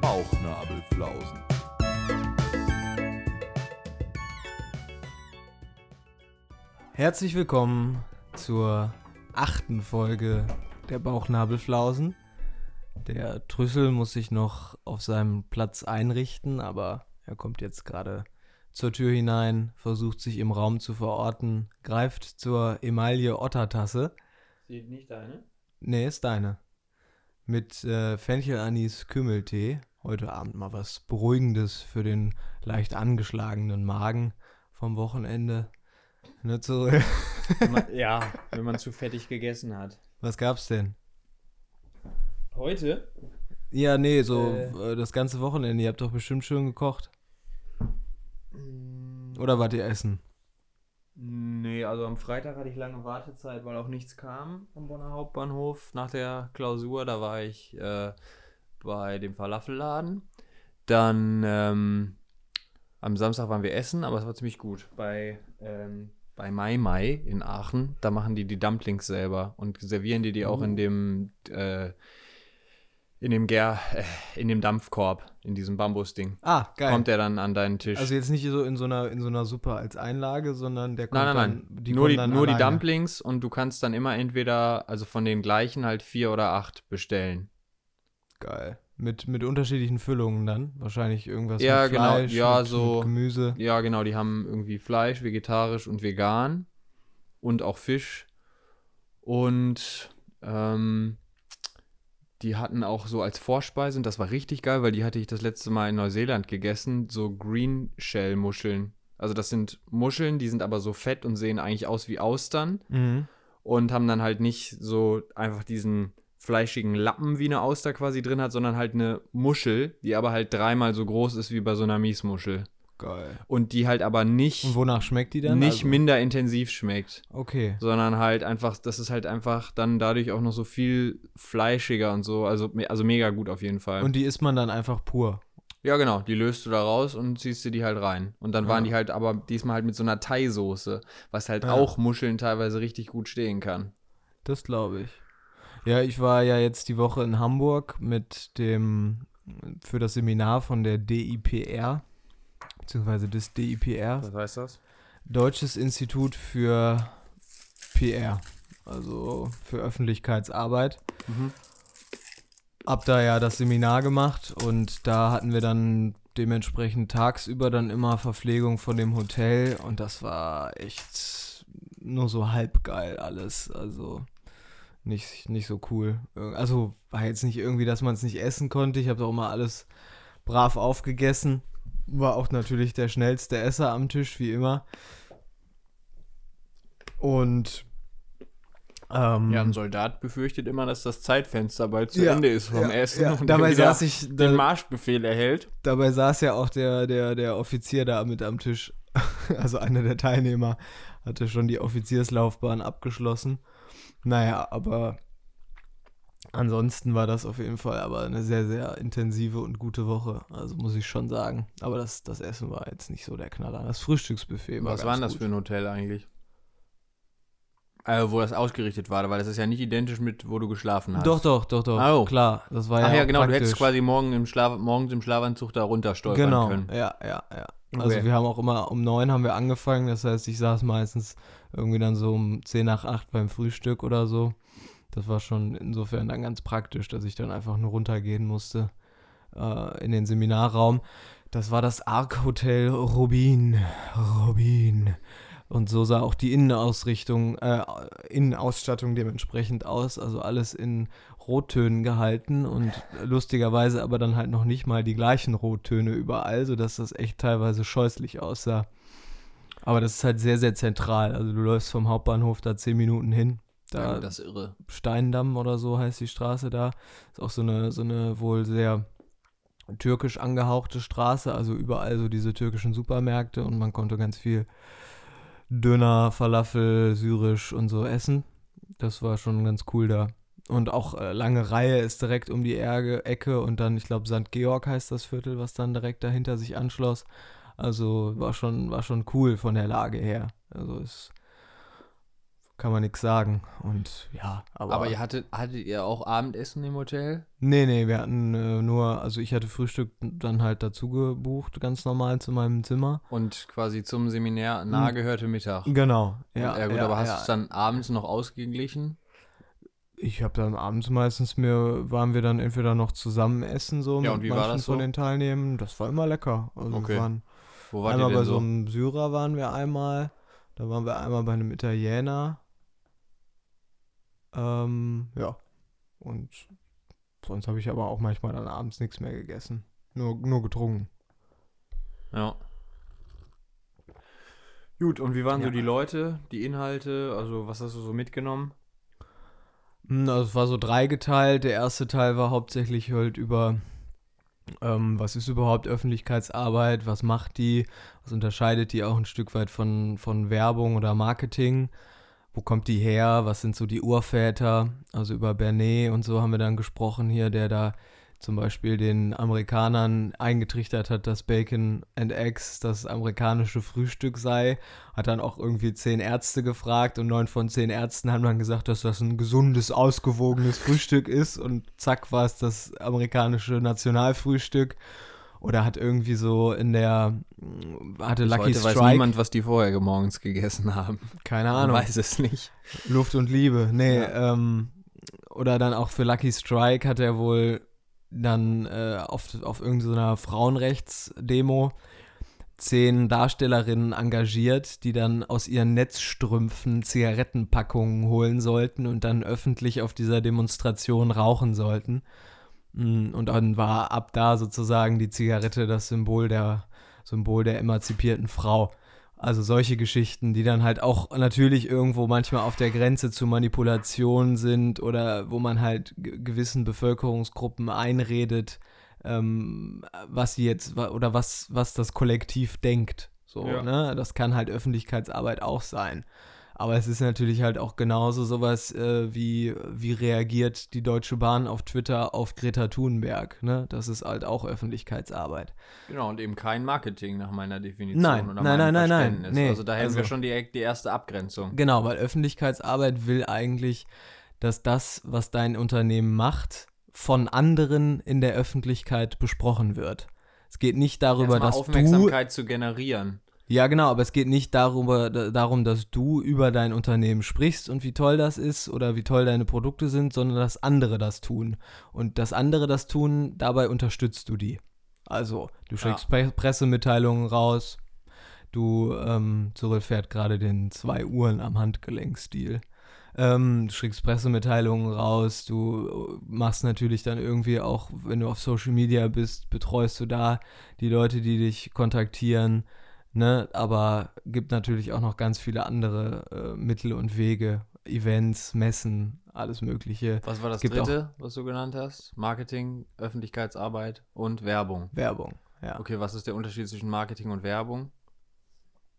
Bauchnabelflausen. Herzlich willkommen zur achten Folge der Bauchnabelflausen. Der Trüssel muss sich noch auf seinem Platz einrichten, aber er kommt jetzt gerade zur Tür hinein, versucht sich im Raum zu verorten, greift zur Emaille Ottertasse. Sieht nicht deine? Nee, ist deine. Mit äh, Fenchel-Anis Kümmeltee. Heute Abend mal was Beruhigendes für den leicht angeschlagenen Magen vom Wochenende. Ne, so, Wenn man, ja, wenn man zu fettig gegessen hat. was gab's denn? Heute? Ja, nee, so Äh. äh, das ganze Wochenende. Ihr habt doch bestimmt schön gekocht. Oder wart ihr essen? Nee, also am Freitag hatte ich lange Wartezeit, weil auch nichts kam am Bonner Hauptbahnhof nach der Klausur. Da war ich äh, bei dem Falafelladen. Dann ähm, am Samstag waren wir essen, aber es war ziemlich gut. Bei, ähm, bei Mai Mai in Aachen, da machen die die Dumplings selber und servieren die die auch in dem äh, in dem Gär, äh, in dem Dampfkorb, in diesem Bambusding. Ah, geil. Kommt der dann an deinen Tisch. also jetzt nicht so in so einer in so einer Suppe als Einlage, sondern der kommt Nein, nein, dann die nur die, dann nur die. Dumplings und du kannst dann immer entweder, also von den gleichen halt vier oder acht bestellen. Geil. Mit, mit unterschiedlichen Füllungen dann. Wahrscheinlich irgendwas Ja, mit genau. Fleisch, Ja, mit, so- mit Gemüse. Ja, genau, die haben irgendwie Fleisch, vegetarisch und vegan und auch Fisch. Und ähm, die hatten auch so als Vorspeise, und das war richtig geil, weil die hatte ich das letzte Mal in Neuseeland gegessen, so Green Shell Muscheln. Also das sind Muscheln, die sind aber so fett und sehen eigentlich aus wie Austern. Mhm. und haben dann halt nicht so einfach diesen fleischigen Lappen wie eine Auster quasi drin hat, sondern halt eine Muschel, die aber halt dreimal so groß ist wie bei so einer Miesmuschel. Geil. Und die halt aber nicht, Und wonach schmeckt die dann? nicht also, minder intensiv schmeckt, Okay. sondern halt einfach, das ist halt einfach dann dadurch auch noch so viel fleischiger und so, also, also mega gut auf jeden Fall. Und die isst man dann einfach pur. ja, genau, die löst du da raus und ziehst dir die halt rein. Und dann waren Ja. die halt aber diesmal halt mit so einer Thai-Soße, was halt Ja. auch Muscheln teilweise richtig gut stehen kann. Das glaube ich. Ja, ich war ja jetzt die Woche in Hamburg mit dem für das Seminar von der DIPR, beziehungsweise des DIPR, Was heißt das? Deutsches Institut für PR, also für Öffentlichkeitsarbeit. Mhm. Hab da ja das Seminar gemacht und da hatten wir dann dementsprechend tagsüber dann immer Verpflegung von dem Hotel und das war echt nur so halb geil alles. Also nicht, nicht so cool. Also war jetzt nicht irgendwie, dass man es nicht essen konnte. Ich habe auch mal alles brav aufgegessen. War auch natürlich der schnellste Esser am Tisch, wie immer. Und ähm, Ja, ein Soldat befürchtet immer, dass das Zeitfenster bald zu Ja, Ende ist vom ja, Essen ja. und Dabei saß ich, da, den Marschbefehl erhält. dabei saß ja auch der, der, der Offizier da mit am Tisch. Also einer der Teilnehmer hatte schon die Offizierslaufbahn abgeschlossen. Naja, aber ansonsten war das auf jeden Fall aber eine sehr, sehr intensive und gute Woche. Also muss ich schon sagen. Aber das, das Essen war jetzt nicht so der Knaller. Das Frühstücksbuffet war Was war denn das gut. für ein Hotel eigentlich? Also, wo das ausgerichtet war, weil das ist ja nicht identisch mit, wo du geschlafen hast. Doch, doch, doch, doch. Oh. Klar, das war ja Ach ja, genau, du hättest praktisch. quasi morgen im Schlaf, morgens im Schlafanzug da runterstolpern Genau, können. ja, ja, ja. Also Okay. wir haben auch immer um neun haben wir angefangen, das heißt, ich saß meistens irgendwie dann so um zehn nach acht beim Frühstück oder so. Das war schon insofern dann ganz praktisch, dass ich dann einfach nur runtergehen musste äh, in den Seminarraum. Das war das Arc Hotel Rubin. Rubin. Und so sah auch die Innenausrichtung, äh, Innenausstattung dementsprechend aus. Also alles in Rottönen gehalten und lustigerweise aber dann halt noch nicht mal die gleichen Rottöne überall, sodass das echt teilweise scheußlich aussah. Aber das ist halt sehr, sehr zentral. Also du läufst vom Hauptbahnhof da zehn Minuten hin. Da Ja, das ist irre. Steindamm oder so heißt die Straße da. Ist auch so eine, so eine wohl sehr türkisch angehauchte Straße, also überall so diese türkischen Supermärkte und man konnte ganz viel Döner, Falafel, Syrisch und so essen. Das war schon ganz cool da. Und auch äh, lange Reihe ist direkt um die Erge, Ecke und dann, ich glaube, St. Georg heißt das Viertel, was dann direkt dahinter sich anschloss. Also war schon, war schon cool von der Lage her. Also es kann man nichts sagen. Und ja, aber. Aber ihr hattet, hattet ihr auch Abendessen im Hotel? Nee, nee, wir hatten äh, nur, also ich hatte Frühstück dann halt dazu gebucht, ganz normal zu meinem Zimmer. Und quasi zum Seminar nahe gehörte Mittag. Genau, Ja, ja. gut, ja, aber hast ja. du es dann abends noch ausgeglichen? Ich habe dann abends meistens mir, waren wir dann entweder noch zusammen essen, so Ja, mit und wie war manchen das so? von den Teilnehmern. Das war immer lecker. Also Okay. waren Wo wart einmal bei so so? einem Syrer waren wir einmal. Da waren wir einmal bei einem Italiener. Ähm, ja. Und sonst habe ich aber auch manchmal dann abends nichts mehr gegessen. Nur, nur getrunken. Ja. Gut, und wie waren so Ja. die Leute, die Inhalte? Also, was hast du so mitgenommen? Hm, Also es war so dreigeteilt. Der erste Teil war hauptsächlich halt über, ähm, was ist überhaupt Öffentlichkeitsarbeit, was macht die, was unterscheidet die auch ein Stück weit von, von Werbung oder Marketing, wo kommt die her, was sind so die Urväter, also über Bernet und so haben wir dann gesprochen hier, der da zum Beispiel den Amerikanern eingetrichtert hat, dass Bacon and Eggs das amerikanische Frühstück sei. Hat dann auch irgendwie zehn Ärzte gefragt und neun von zehn Ärzten haben dann gesagt, dass das ein gesundes, ausgewogenes Frühstück ist und zack war es das amerikanische Nationalfrühstück. Oder hat irgendwie so in der, hatte Lucky heute weiß Strike, niemand, was die vorher morgens gegessen haben. keine Man Ahnung, weiß es nicht. Luft und Liebe, nee, ähm, oder dann auch für Lucky Strike hat er wohl dann äh, auf, auf irgendeiner Frauenrechtsdemo zehn Darstellerinnen engagiert, die dann aus ihren Netzstrümpfen Zigarettenpackungen holen sollten und dann öffentlich auf dieser Demonstration rauchen sollten. Mm, Und dann war ab da sozusagen die Zigarette das Symbol der, Symbol der emanzipierten Frau. Also solche Geschichten, die dann halt auch natürlich irgendwo manchmal auf der Grenze zu Manipulation sind oder wo man halt ge- gewissen Bevölkerungsgruppen einredet, ähm, was sie jetzt oder was, was das Kollektiv denkt. So, Ja. ne? Das kann halt Öffentlichkeitsarbeit auch sein. Aber es ist natürlich halt auch genauso sowas äh, wie, wie reagiert die Deutsche Bahn auf Twitter auf Greta Thunberg. Ne? Das ist halt auch Öffentlichkeitsarbeit. Genau, und eben kein Marketing nach meiner Definition. Nein, oder nein, meinem nein, nein, nein. Verständnis. Nee, also da hätten wir also- schon direkt die erste Abgrenzung. Genau, weil Öffentlichkeitsarbeit will eigentlich, dass das, was dein Unternehmen macht, von anderen in der Öffentlichkeit besprochen wird. Es geht nicht darüber, dass du Aufmerksamkeit zu generieren. Ja, genau, aber es geht nicht darüber, da, darum, dass du über dein Unternehmen sprichst und wie toll das ist oder wie toll deine Produkte sind, sondern dass andere das tun. Und dass andere das tun, dabei unterstützt du die. Also, du schickst Pre Pressemitteilungen raus, du, ähm, Cyril fährt gerade den zwei Uhren am Handgelenkstil. Ähm, du schickst Pressemitteilungen raus, du machst natürlich dann irgendwie auch, wenn du auf Social Media bist, betreust du da die Leute, die dich kontaktieren. Ne, aber gibt natürlich auch noch ganz viele andere äh, Mittel und Wege, Events, Messen, alles Mögliche, Was war das Gibt dritte, was du genannt hast? Marketing, Öffentlichkeitsarbeit und Werbung. Werbung. Ja. Okay, was ist der Unterschied zwischen Marketing und Werbung?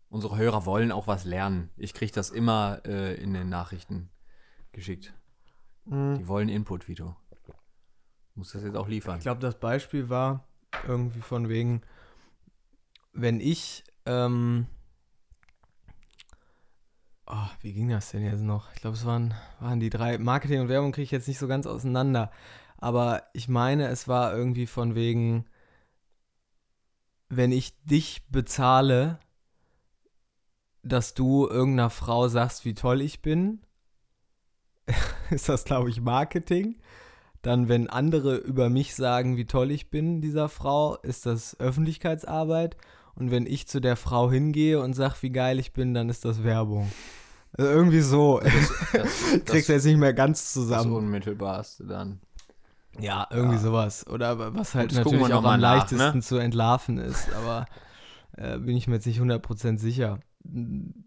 Unsere Hörer wollen auch was lernen. Ich kriege das immer äh, in den Nachrichten geschickt. Mhm. Die wollen Input, Vito. Muss das jetzt auch liefern. Ich glaube, das Beispiel war irgendwie von wegen, wenn ich, ähm, oh, wie ging das denn jetzt noch? Ich glaube, es waren, waren die drei, Marketing und Werbung kriege ich jetzt nicht so ganz auseinander, aber ich meine, es war irgendwie von wegen, wenn ich dich bezahle, dass du irgendeiner Frau sagst, wie toll ich bin, ist das, glaube ich, Marketing. Dann, wenn andere über mich sagen, wie toll ich bin, dieser Frau, ist das Öffentlichkeitsarbeit. Und wenn ich zu der Frau hingehe und sage, wie geil ich bin, dann ist das Werbung. Also irgendwie so. Das, Kriegst du jetzt nicht mehr ganz das zusammen. Unmittelbarste dann. Ja, irgendwie Ja. sowas. Oder was halt Das natürlich auch am nach, leichtesten ne? zu entlarven ist. Aber äh, bin ich mir jetzt nicht 100% sicher.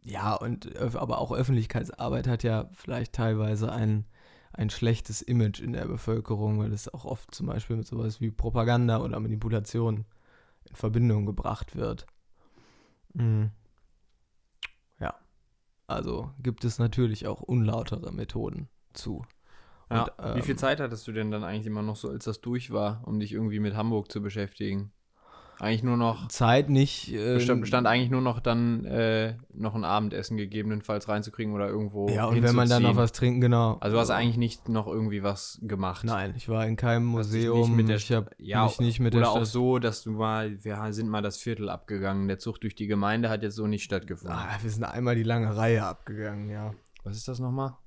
Ja, und aber auch Öffentlichkeitsarbeit hat ja vielleicht teilweise ein, ein schlechtes Image in der Bevölkerung, weil es auch oft zum Beispiel mit sowas wie Propaganda oder Manipulation in Verbindung gebracht wird. Mhm. Ja, also gibt es natürlich auch unlautere Methoden zu. Ja. Und, Wie viel ähm, Zeit hattest du denn dann eigentlich immer noch so, als das durch war, um dich irgendwie mit Hamburg zu beschäftigen? Eigentlich nur noch. Zeit nicht. Äh, Bestand, bestand eigentlich nur noch dann äh, noch ein Abendessen gegebenenfalls reinzukriegen oder irgendwo. ja, und wenn man dann noch was trinken, genau. Also du hast eigentlich nicht noch irgendwie was gemacht. Nein, ich war in keinem Museum. nicht mit der ich habe Ja, mich nicht mit oder der auch Stadt. so, dass du mal, wir sind mal das Viertel abgegangen. Der Zug durch die Gemeinde hat jetzt so nicht stattgefunden. Ah, wir sind einmal die lange Reihe abgegangen, ja. Was ist das nochmal?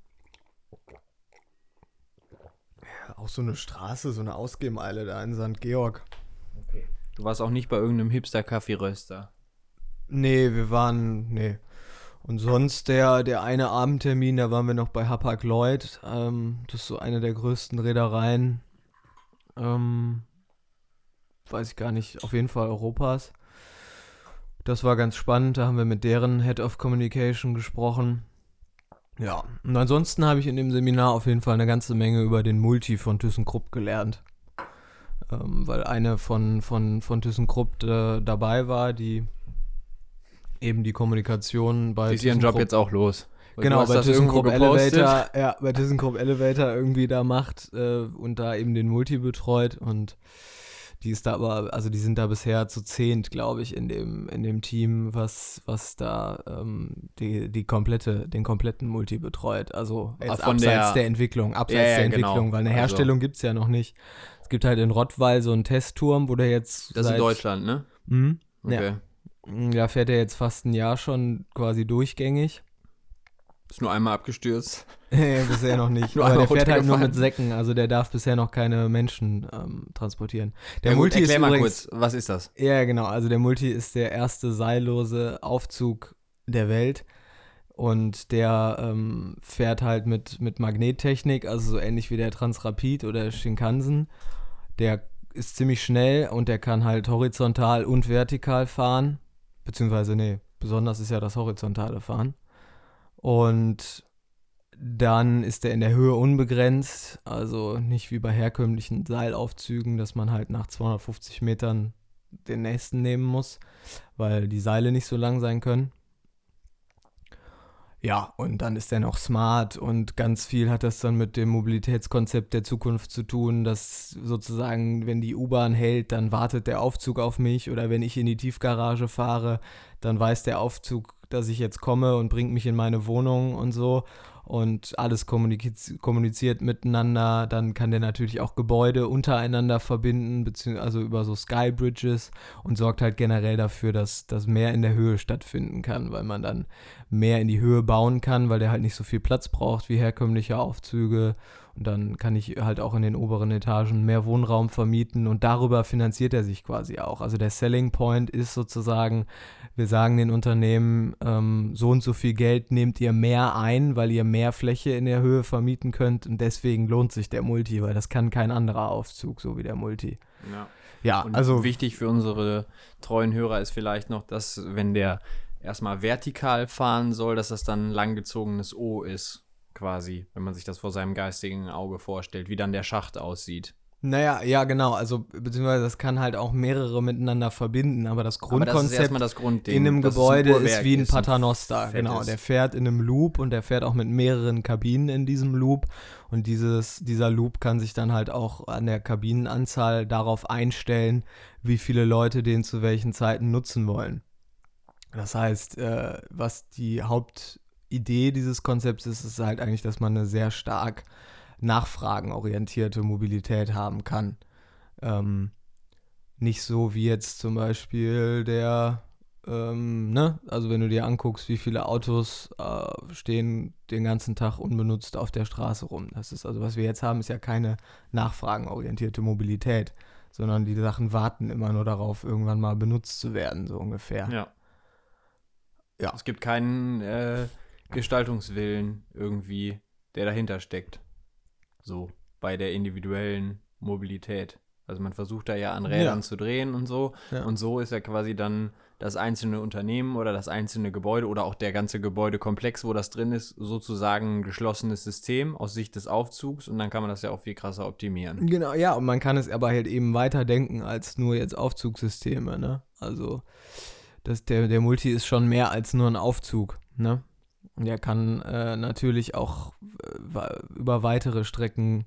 Auch so eine Straße, so eine Ausgehmeile da in St. Georg. Du warst auch nicht bei irgendeinem Hipster-Kaffeeröster. Nee, wir waren, nee. Und sonst der, der eine Abendtermin, da waren wir noch bei Hapag Lloyd. Ähm, das ist so eine der größten Reedereien. Ähm, weiß ich gar nicht, auf jeden Fall Europas. Das war ganz spannend, da haben wir mit deren Head of Communication gesprochen. Ja, und ansonsten habe ich in dem Seminar auf jeden Fall eine ganze Menge über den Multi von ThyssenKrupp gelernt. Ähm, weil eine von, von, von ThyssenKrupp äh, dabei war, die eben die Kommunikation bei Die ist ihren Job jetzt auch los. Weil Genau, bei ThyssenKrupp. Elevator, ja, bei ThyssenKrupp Elevator irgendwie da macht äh, und da eben den Multi betreut und die ist da aber, also die sind da bisher zu zehnt, glaube ich, in dem, in dem Team, was, was da ähm, die, die komplette, den kompletten Multi betreut. Also jetzt von abseits der- der, Entwicklung, abseits Ja, ja, der genau. Entwicklung, weil eine Also- Herstellung gibt es ja noch nicht. Es gibt halt in Rottweil so einen Testturm, wo der jetzt. Das ist seit, in Deutschland, ne? Mhm. Okay. Ja. Da fährt er jetzt fast ein Jahr schon quasi durchgängig. Ist nur einmal abgestürzt. Nee, bisher noch nicht. Nur Aber der fährt halt nur mit. Säcken, also der darf bisher noch keine Menschen ähm, transportieren. Der Ja, gut, Multi ist erklär mal übrigens, kurz, was ist das? Ja, genau, also der Multi ist der erste seillose Aufzug der Welt und der ähm, fährt halt mit, mit Magnettechnik, also so ähnlich wie der Transrapid oder Shinkansen. Der ist ziemlich schnell und der kann halt horizontal und vertikal fahren, beziehungsweise, nee, besonders ist ja das horizontale Fahren. Und dann ist der in der Höhe unbegrenzt, also nicht wie bei herkömmlichen Seilaufzügen, dass man halt nach 250 Metern den nächsten nehmen muss, weil die Seile nicht so lang sein können. Ja, und dann ist der noch smart und ganz viel hat das dann mit dem Mobilitätskonzept der Zukunft zu tun, dass sozusagen, wenn die U-Bahn hält, dann wartet der Aufzug auf mich oder wenn ich in die Tiefgarage fahre, dann weiß der Aufzug, dass ich jetzt komme und bringt mich in meine Wohnung und so und alles kommuniz kommuniziert miteinander. Dann kann der natürlich auch Gebäude untereinander verbinden, beziehungsweise also über so Skybridges und sorgt halt generell dafür, dass das mehr in der Höhe stattfinden kann, weil man dann mehr in die Höhe bauen kann, weil der halt nicht so viel Platz braucht wie herkömmliche Aufzüge. Und dann kann ich halt auch in den oberen Etagen mehr Wohnraum vermieten und darüber finanziert er sich quasi auch. Also der Selling Point ist sozusagen, wir sagen den Unternehmen, ähm, so und so viel Geld nehmt ihr mehr ein, weil ihr mehr Fläche in der Höhe vermieten könnt und deswegen lohnt sich der Multi, weil das kann kein anderer Aufzug, so wie der Multi. Ja. Ja, Und also wichtig für unsere treuen Hörer ist vielleicht noch, dass wenn der erstmal vertikal fahren soll, dass das dann ein langgezogenes O ist, quasi, wenn man sich das vor seinem geistigen Auge vorstellt, wie dann der Schacht aussieht. Naja, ja, genau. Also, beziehungsweise das kann halt auch mehrere miteinander verbinden, aber das Aber das ist Grundkonzept erstmal das Grundding. in einem Gebäude ist Uhrwerk wie ein ist, Paternoster. Genau, fettes. der fährt in einem Loop und der fährt auch mit mehreren Kabinen in diesem Loop. Und dieses, dieser Loop kann sich dann halt auch an der Kabinenanzahl darauf einstellen, wie viele Leute den zu welchen Zeiten nutzen wollen. Das heißt, äh, was die Hauptidee dieses Konzepts ist, ist halt eigentlich, dass man eine sehr stark nachfragenorientierte Mobilität haben kann. Ähm, nicht so wie jetzt zum Beispiel der, ähm, ne, also wenn du dir anguckst, wie viele Autos äh, stehen den ganzen Tag unbenutzt auf der Straße rum. Das ist also, was wir jetzt haben, ist ja keine nachfragenorientierte Mobilität, sondern die Sachen warten immer nur darauf, irgendwann mal benutzt zu werden, so ungefähr. Ja. Ja. Es gibt keinen äh, Gestaltungswillen irgendwie, der dahinter steckt. So, bei der individuellen Mobilität. Also man versucht da ja an Rädern Ja. zu drehen und so. Ja. Und so ist ja quasi dann das einzelne Unternehmen oder das einzelne Gebäude oder auch der ganze Gebäudekomplex, wo das drin ist, sozusagen ein geschlossenes System aus Sicht des Aufzugs und dann kann man das ja auch viel krasser optimieren. Genau, ja, und man kann es aber halt eben weiter denken als nur jetzt Aufzugssysteme, ne? Also das, der, der Multi ist schon mehr als nur ein Aufzug, ne? Der kann äh, natürlich auch äh, über weitere Strecken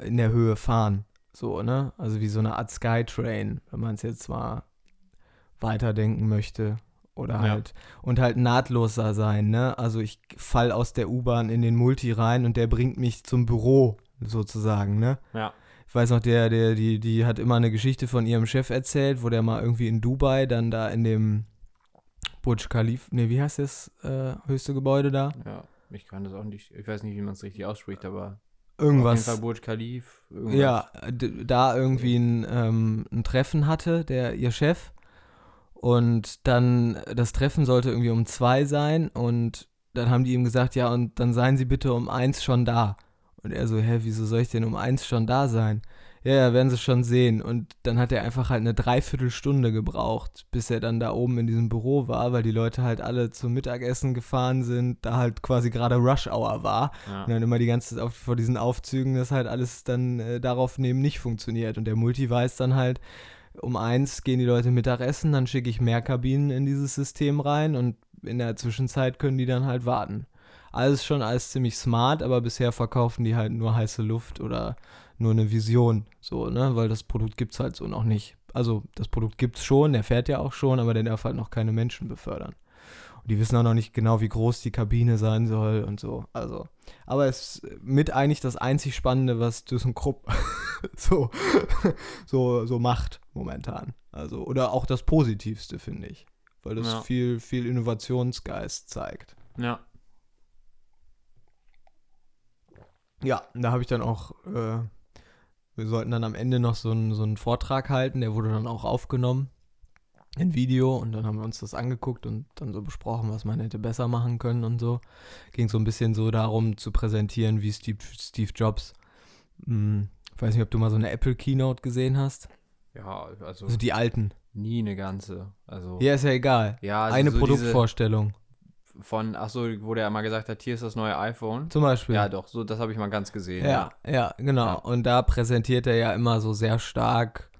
in der Höhe fahren, so, ne? Also wie so eine Art Skytrain, wenn man es jetzt mal weiterdenken möchte. Oder Ja. halt, und halt nahtloser sein, ne? Also ich fall aus der U-Bahn in den Multi rein und der bringt mich zum Büro, sozusagen, ne? Ja. Ich weiß noch, der, der, die, die hat immer eine Geschichte von ihrem Chef erzählt, wo der mal irgendwie in Dubai dann da in dem Burj Khalifa, ne, wie heißt das äh, höchste Gebäude da? Ja, ich kann das auch nicht, ich weiß nicht, wie man es richtig ausspricht, aber Irgendwas. auf jeden Fall Burj Khalif. Irgendwas. Ja, da irgendwie ein, ähm, ein Treffen hatte, der ihr Chef. Und dann, das Treffen sollte irgendwie um zwei sein. Und dann haben die ihm gesagt, ja, und dann seien Sie bitte um eins schon da. Und er so, hä, wieso soll ich denn um eins schon da sein? Ja, ja, werden Sie schon sehen. Und dann hat er einfach halt eine Dreiviertelstunde gebraucht, bis er dann da oben in diesem Büro war, weil die Leute halt alle zum Mittagessen gefahren sind, da halt quasi gerade Rush Hour war. Ja. Und dann immer die ganze Zeit vor diesen Aufzügen, dass halt alles dann äh, darauf neben nicht funktioniert. Und der Multi weiß dann halt, um eins gehen die Leute Mittagessen, dann schicke ich mehr Kabinen in dieses System rein und in der Zwischenzeit können die dann halt warten. Alles schon alles ziemlich smart, aber bisher verkaufen die halt nur heiße Luft oder nur eine Vision, so, ne, weil das Produkt gibt's halt so noch nicht. Also das Produkt gibt's schon, der fährt ja auch schon, aber der darf halt noch keine Menschen befördern. Und die wissen auch noch nicht genau, wie groß die Kabine sein soll und so. Also, aber es ist mit eigentlich das einzig Spannende, was ThyssenKrupp so, so, so macht momentan. Also, oder auch das Positivste, finde ich. Weil das Ja. viel, viel Innovationsgeist zeigt. ja. Ja, und da habe ich dann auch, äh, wir sollten dann am Ende noch so einen, so einen Vortrag halten, der wurde dann auch aufgenommen in Video und dann haben wir uns das angeguckt und dann so besprochen, was man hätte besser machen können und so. Ging so ein bisschen so darum zu präsentieren, wie Steve, Steve Jobs, hm, ich weiß nicht, ob du mal so eine Apple Keynote gesehen hast, Ja, also also die alten. nie eine ganze. Also, Ja, ist ja egal. ja also Eine so diese Produktvorstellung von, ach so, wo der mal gesagt hat, hier ist das neue iPhone. zum Beispiel. Ja, doch, so, das habe ich mal ganz gesehen. Ja, ja, genau. Ja. Und da präsentiert er ja immer so sehr stark.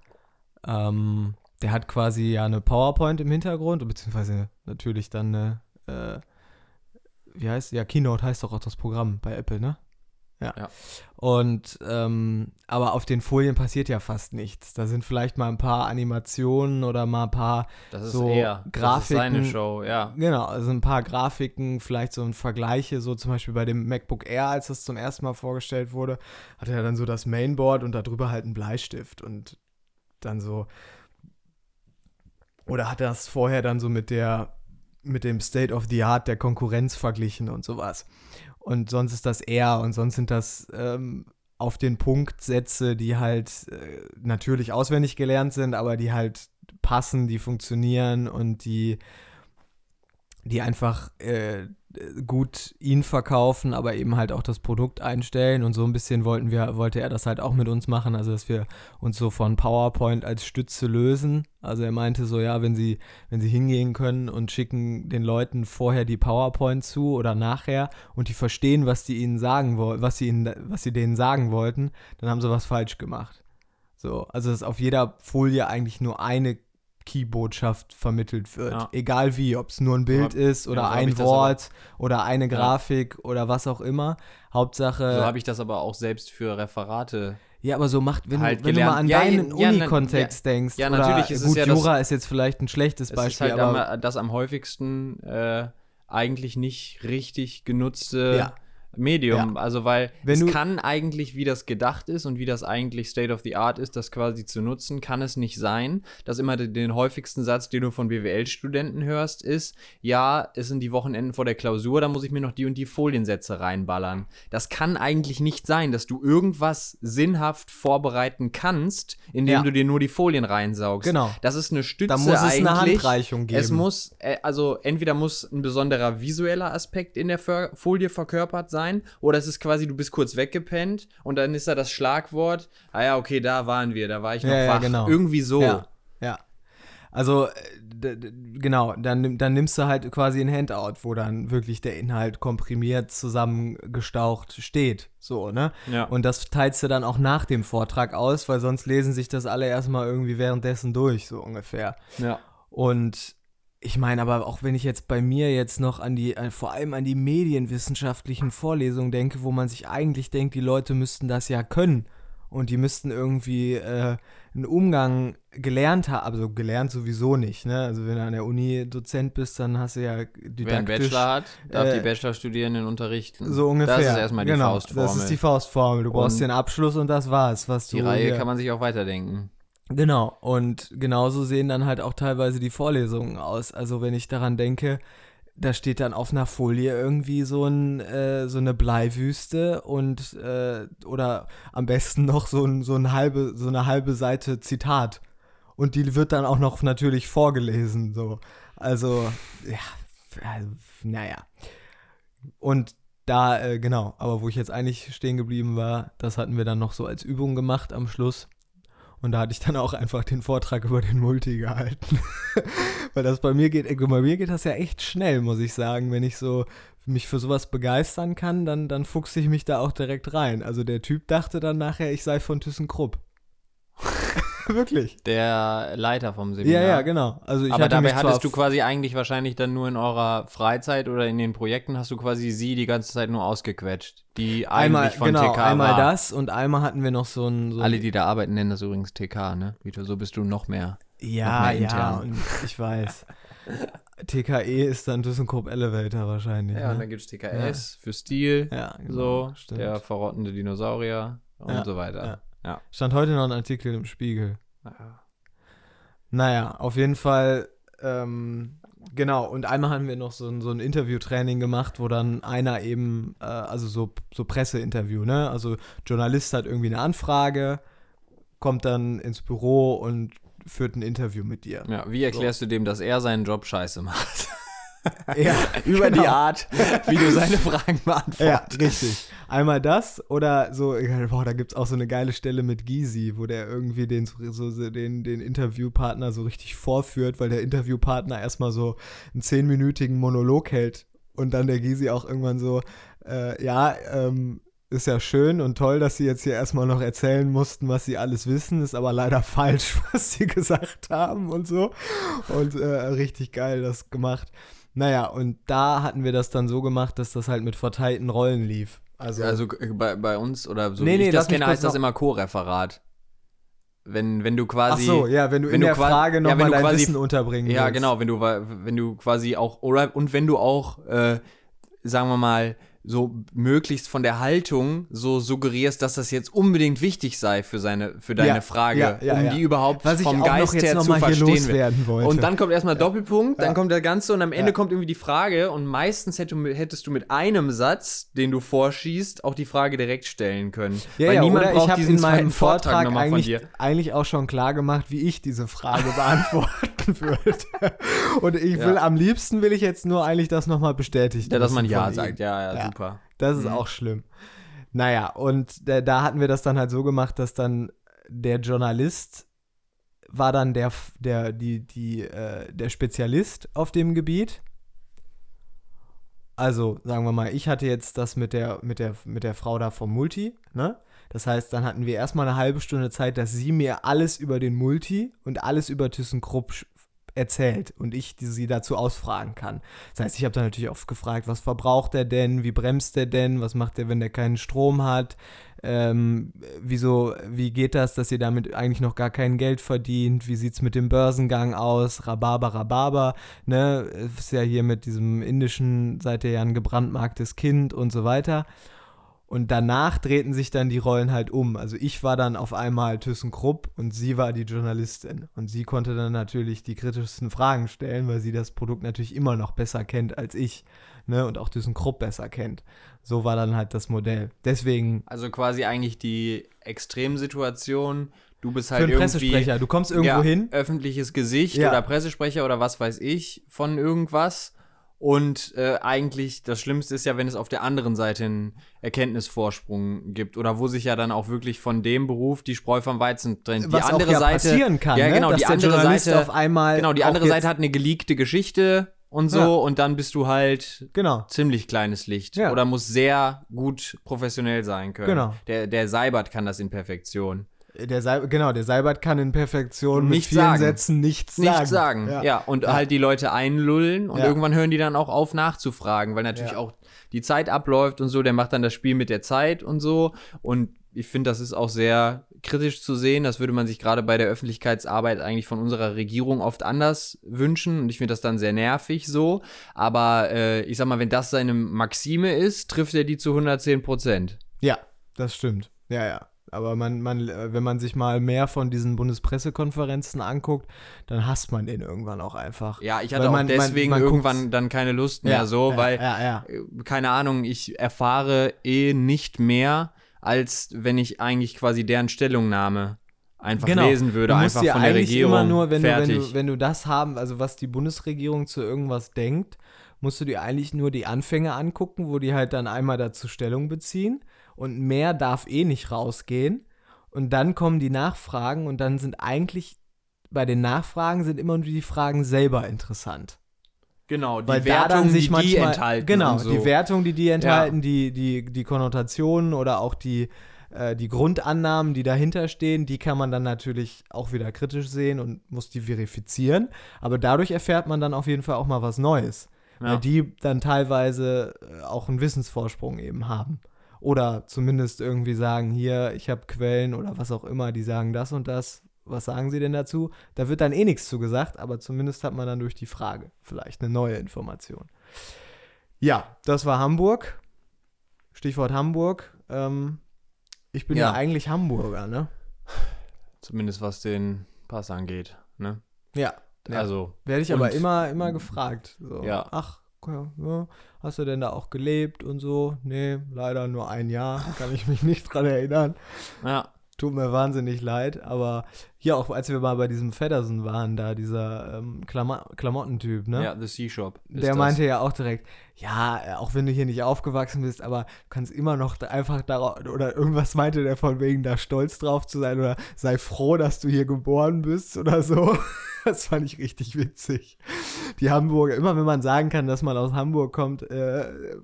Ähm, der hat quasi ja eine PowerPoint im Hintergrund, beziehungsweise natürlich dann eine, äh, wie heißt, ja, Keynote heißt doch auch das Programm bei Apple, ne? Ja. Ja. Und, ähm, aber auf den Folien passiert ja fast nichts. Da sind vielleicht mal ein paar Animationen oder mal ein paar Das ist So er. Das ist seine Grafiken- Show, ja. Genau, also ein paar Grafiken, vielleicht so ein Vergleiche, so zum Beispiel bei dem MacBook Air, als das zum ersten Mal vorgestellt wurde, hatte er dann so das Mainboard und darüber halt einen Bleistift und dann so. Oder hat er das vorher dann so mit der, mit dem State of the Art der Konkurrenz verglichen und sowas. Und sonst ist das Air und sonst sind das ähm, auf den Punkt Sätze, die halt äh, natürlich auswendig gelernt sind, aber die halt passen, die funktionieren und die, die einfach äh, gut ihn verkaufen, aber eben halt auch das Produkt einstellen. Und so ein bisschen wollten wir, wollte er das halt auch mit uns machen, also dass wir uns so von PowerPoint als Stütze lösen. Also er meinte so, ja, wenn sie, wenn sie hingehen können und schicken den Leuten vorher die PowerPoint zu oder nachher und die verstehen, was die ihnen sagen wollen, was sie ihnen, was sie denen sagen wollten, dann haben sie was falsch gemacht. So, also dass auf jeder Folie eigentlich nur eine Key-Botschaft vermittelt wird. Ja. Egal wie, ob es nur ein Bild hab- ist oder ja, so ein das Wort oder eine Grafik oder was auch immer. Hauptsache. So habe ich das aber auch selbst für Referate. ja, aber so macht, wenn, halt du, wenn du mal an. Ja, deinen ja, Uni-Kontext denkst. ja, oder, natürlich ist es gut, ja das- Jura ist jetzt vielleicht ein schlechtes Es ist Beispiel, halt aber am- das am häufigsten äh, eigentlich nicht richtig genutzte Ja. Medium. Also weil Wenn es kann eigentlich, wie das gedacht ist und wie das eigentlich State of the Art ist, das quasi zu nutzen, kann es nicht sein, dass immer den, den häufigsten Satz, den du von BWL-Studenten hörst, ist, ja, es sind die Wochenenden vor der Klausur, da muss ich mir noch die und die Foliensätze reinballern. Das kann eigentlich nicht sein, dass du irgendwas sinnhaft vorbereiten kannst, indem Ja. du dir nur die Folien reinsaugst. Genau. Das ist eine Stütze da muss es eigentlich. eine Handreichung geben. Es muss, äh, also entweder muss ein besonderer visueller Aspekt in der Folie verkörpert sein, oder es ist quasi, du bist kurz weggepennt und dann ist da das Schlagwort, ah ja, okay, da waren wir, da war ich noch Ja, ja, wach. genau. Irgendwie so. Ja, ja. Also, äh, genau, dann, dann nimmst du halt quasi ein Handout, wo dann wirklich der Inhalt komprimiert zusammengestaucht steht. So, ne? Ja. Und das teilst du dann auch nach dem Vortrag aus, weil sonst lesen sich das alle erstmal irgendwie währenddessen durch, so ungefähr. ja. Und ich meine, aber auch wenn ich jetzt bei mir jetzt noch an die, äh, vor allem an die medienwissenschaftlichen Vorlesungen denke, wo man sich eigentlich denkt, die Leute müssten das ja können und die müssten irgendwie äh, einen Umgang gelernt haben, also gelernt sowieso nicht, ne? Also wenn du an der Uni Dozent bist, dann hast du ja didaktisch, Wer einen Bachelor hat, darf äh, die Bachelorstudierenden unterrichten. so ungefähr. Das ist erstmal die genau, Faustformel. Das ist die Faustformel. Du brauchst Und den Abschluss und das war's, was die du Reihe hier- kann man sich auch weiterdenken. Genau, und genauso sehen dann halt auch teilweise die Vorlesungen aus. Also wenn ich daran denke, da steht dann auf einer Folie irgendwie so, ein, äh, so eine Bleiwüste und äh, oder am besten noch so, ein, so, ein halbe, so eine halbe Seite Zitat. Und die wird dann auch noch natürlich vorgelesen. So. Also, ja, also, naja. Und da, äh, genau, aber wo ich jetzt eigentlich stehen geblieben war, das hatten wir dann noch so als Übung gemacht am Schluss. Und da hatte ich dann auch einfach den Vortrag über den Multi gehalten. Weil das bei mir geht, bei mir geht das ja echt schnell, muss ich sagen. Wenn ich so mich für sowas begeistern kann, dann, dann fuchse ich mich da auch direkt rein. Also der Typ dachte dann nachher, ich sei von ThyssenKrupp. Wirklich. Der Leiter vom Seminar. Ja, ja, genau. Also ich Aber dabei hattest du quasi eigentlich wahrscheinlich dann nur in eurer Freizeit oder in den Projekten hast du quasi sie die ganze Zeit nur ausgequetscht. Die einmal, eigentlich von genau, TK einmal war. das und einmal hatten wir noch so ein, so Alle, die da arbeiten, nennen das übrigens TK, ne? Vito, so bist du noch mehr. Ja, Noch mehr ja, und ich weiß. TKE ist dann ThyssenKrupp Elevator wahrscheinlich. Ja, und ne? dann gibt es TKS für Stil, ja genau, so, stimmt. der verrottende Dinosaurier und Ja, so weiter. Ja. Stand heute noch ein Artikel im Spiegel. Ja. Naja, auf jeden Fall, ähm, genau. Und einmal haben wir noch so ein, so ein Interviewtraining gemacht, wo dann einer eben, äh, also so, so Presseinterview, ne? Also Journalist hat irgendwie eine Anfrage, kommt dann ins Büro und führt ein Interview mit dir. Ja, wie erklärst du dem, dass er seinen Job scheiße macht? Ja, Über genau. die Art, wie du seine Fragen Ja, beantwortest. richtig. Einmal das oder so, boah, da gibt es auch so eine geile Stelle mit Gysi, wo der irgendwie den, so, den, den Interviewpartner so richtig vorführt, weil der Interviewpartner erstmal so einen zehnminütigen Monolog hält und dann der Gysi auch irgendwann so, äh, ja, ähm, ist ja schön und toll, dass sie jetzt hier erstmal noch erzählen mussten, was sie alles wissen, ist aber leider falsch, was sie gesagt haben und so. Und äh, richtig geil das gemacht. Naja, und da hatten wir das dann so gemacht, dass das halt mit verteilten Rollen lief. Also, Also äh, bei, bei uns oder so Nee, wie nee, ich das kenne, heißt das immer Co-Referat. Wenn, wenn du ach quasi. so, ja, wenn du wenn in du der Frage ja, nochmal wenn du dein quasi- Wissen unterbringen Ja, willst. genau, wenn du, wenn du quasi auch, oder, und wenn du auch, äh, sagen wir mal, so möglichst von der Haltung so suggerierst, dass das jetzt unbedingt wichtig sei für seine, für deine Ja, Frage, ja, ja, um die überhaupt Was ich vom Geist jetzt her noch zu verstehen. loswerden wollte. Und dann kommt erstmal Doppelpunkt, dann kommt der Ganze und am Ende kommt irgendwie die Frage und meistens hätte, hättest du mit einem Satz, den du vorschießt, auch die Frage direkt stellen können. Ja, Weil ja, niemand braucht ich habe diesen in meinem Vortrag Vortrag nochmal von eigentlich, dir. eigentlich auch schon klar gemacht, wie ich diese Frage beantworten würde. Und ich will, am liebsten will ich jetzt nur eigentlich das nochmal bestätigt. Ja, dass man Ja sagt, ja, ja, Ja. Super. Das ist Mhm. auch schlimm. Naja, und da, da hatten wir das dann halt so gemacht, dass dann der Journalist war dann der, der, die, die, äh, der Spezialist auf dem Gebiet. Also, sagen wir mal, ich hatte jetzt das mit der, mit der, mit der Frau da vom Multi, ne? Das heißt, dann hatten wir erstmal eine halbe Stunde Zeit, dass sie mir alles über den Multi und alles über ThyssenKrupp erzählt und ich sie dazu ausfragen kann. Das heißt, ich habe dann natürlich oft gefragt, was verbraucht er denn, wie bremst er denn, was macht er, wenn er keinen Strom hat, ähm, wieso, wie geht das, dass ihr damit eigentlich noch gar kein Geld verdient, wie sieht es mit dem Börsengang aus, Rhabarber, Rhabarber, ne, ist ja hier mit diesem indischen, seid ihr ja ein gebrandmarktes Kind und so weiter. Und danach drehten sich dann die Rollen halt um. Also ich war dann auf einmal ThyssenKrupp und sie war die Journalistin. Und sie konnte dann natürlich die kritischsten Fragen stellen, weil sie das Produkt natürlich immer noch besser kennt als ich. Ne? Und auch ThyssenKrupp besser kennt. So war dann halt das Modell. Deswegen Also quasi eigentlich die Extremsituation. Du bist für halt einen irgendwie Pressesprecher, du kommst irgendwo ja, hin. öffentliches Gesicht Ja. oder Pressesprecher oder was weiß ich von irgendwas. Und äh, eigentlich das Schlimmste ist ja, wenn es auf der anderen Seite einen Erkenntnisvorsprung gibt oder wo sich ja dann auch wirklich von dem Beruf die Spreu vom Weizen trennt. Was die andere auch ja Seite passieren kann, ja ne? genau, dass die der andere Seite auf einmal genau, die andere Seite hat eine geleakte Geschichte und so Ja. und dann bist du halt Genau. ziemlich kleines Licht Ja. oder muss sehr gut professionell sein können. Genau. Der, der Seibert kann das in Perfektion. Der Sei, genau, der Seibert kann in Perfektion mit Nichts vielen sagen. Sätzen nichts sagen. Nichts sagen. Ja, und Ja. halt die Leute einlullen und Ja. irgendwann hören die dann auch auf nachzufragen, weil natürlich Ja. auch die Zeit abläuft und so, der macht dann das Spiel mit der Zeit und so und ich finde, das ist auch sehr kritisch zu sehen. Das würde man sich gerade bei der Öffentlichkeitsarbeit eigentlich von unserer Regierung oft anders wünschen. Und ich finde das dann sehr nervig so. Aber äh, ich sag mal, wenn das seine Maxime ist, trifft er die zu 110 Prozent. Ja, das stimmt. Ja, ja. Aber man, man, äh, wenn man sich mal mehr von diesen Bundespressekonferenzen anguckt, dann hasst man den irgendwann auch einfach. Ja, ich hatte Weil auch man- man- deswegen man irgendwann guckt's- dann keine Lust mehr Ja, so, ja, weil, ja, äh, keine Ahnung, ich erfahre eh nicht mehr, als wenn ich eigentlich quasi deren Stellungnahme einfach lesen würde, Genau. du musst einfach dir von der Regierung. immer nur, wenn du, wenn, fertig. du, wenn du das haben, also was die Bundesregierung zu irgendwas denkt, musst du dir eigentlich nur die Anfänge angucken, wo die halt dann einmal dazu Stellung beziehen und mehr darf eh nicht rausgehen und dann kommen die Nachfragen und dann sind eigentlich bei den Nachfragen sind immer nur die Fragen selber interessant. genau, die Weil Wertung, sich die manchmal, die enthalten. Genau, so. die Wertung, die die enthalten, die, die, die Konnotationen oder auch die, äh, die Grundannahmen, die dahinter stehen, die kann man dann natürlich auch wieder kritisch sehen und muss die verifizieren. Aber dadurch erfährt man dann auf jeden Fall auch mal was Neues. Ja. Weil die dann teilweise äh, auch einen Wissensvorsprung eben haben. Oder zumindest irgendwie sagen, hier, ich habe Quellen oder was auch immer, die sagen das und das. Was sagen sie denn dazu? Da wird dann eh nichts zu gesagt, aber zumindest hat man dann durch die Frage vielleicht eine neue Information. Ja, das war Hamburg. Stichwort Hamburg. Ähm, ich bin ja. Ja. eigentlich Hamburger, ne? Zumindest was den Pass angeht. Ne? Ja. Also, Werde ich aber immer, immer gefragt. So, Ja. Ach, ja, ja, hast du denn da auch gelebt und so? Nee, leider nur ein Jahr. Kann ich mich nicht dran erinnern. ja. Tut mir wahnsinnig leid. Aber hier auch, als wir mal bei diesem Feddersen waren, da dieser ähm, Klama Klamottentyp, ne? Ja, The Sea Shop. Der das. meinte ja auch direkt, ja, äh, auch wenn du hier nicht aufgewachsen bist, aber du kannst immer noch einfach darauf, oder irgendwas meinte der von wegen, da stolz drauf zu sein oder sei froh, dass du hier geboren bist oder so. Das fand ich richtig witzig. Die Hamburger, immer wenn man sagen kann, dass man aus Hamburg kommt, äh,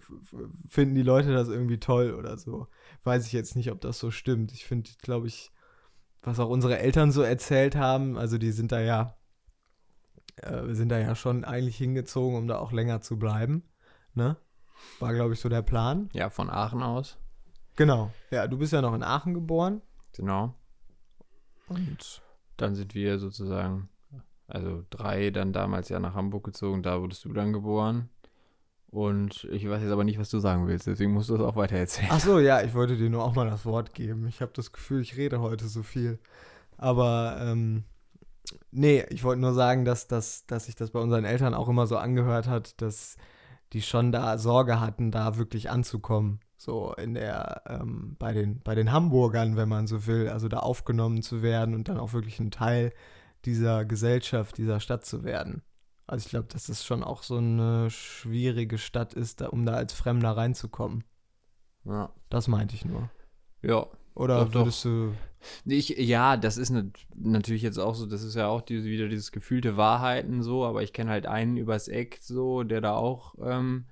finden die Leute das irgendwie toll oder so. Weiß ich jetzt nicht, ob das so stimmt. Ich finde, glaube ich, was auch unsere Eltern so erzählt haben, also die sind da ja äh, sind da ja schon eigentlich hingezogen, um da auch länger zu bleiben. Ne? War, glaube ich, so der Plan. Ja, von Aachen aus. Genau. Ja, du bist ja noch in Aachen geboren. Genau. Und Dann sind wir sozusagen, also drei dann damals ja nach Hamburg gezogen, da wurdest du dann geboren. Und ich weiß jetzt aber nicht, was du sagen willst, deswegen musst du das auch weiter erzählen. ach so, ja, ich wollte dir nur auch mal das Wort geben. Ich habe das Gefühl, ich rede heute so viel. Aber ähm, nee, ich wollte nur sagen, dass, dass, dass sich das bei unseren Eltern auch immer so angehört hat, dass die schon da Sorge hatten, da wirklich anzukommen. So in der, ähm, bei, den, bei den Hamburgern, wenn man so will, also da aufgenommen zu werden und dann auch wirklich ein Teil dieser Gesellschaft, dieser Stadt zu werden. Also ich glaube, dass das schon auch so eine schwierige Stadt ist, da, um da als Fremder reinzukommen. Ja. Das meinte ich nur. Ja. Oder Doch, doch. würdest du. Ich, ja, das ist nat natürlich jetzt auch so, das ist ja auch diese, wieder dieses gefühlte Wahrheiten so, aber ich kenne halt einen übers Eck so, der da auch ähm,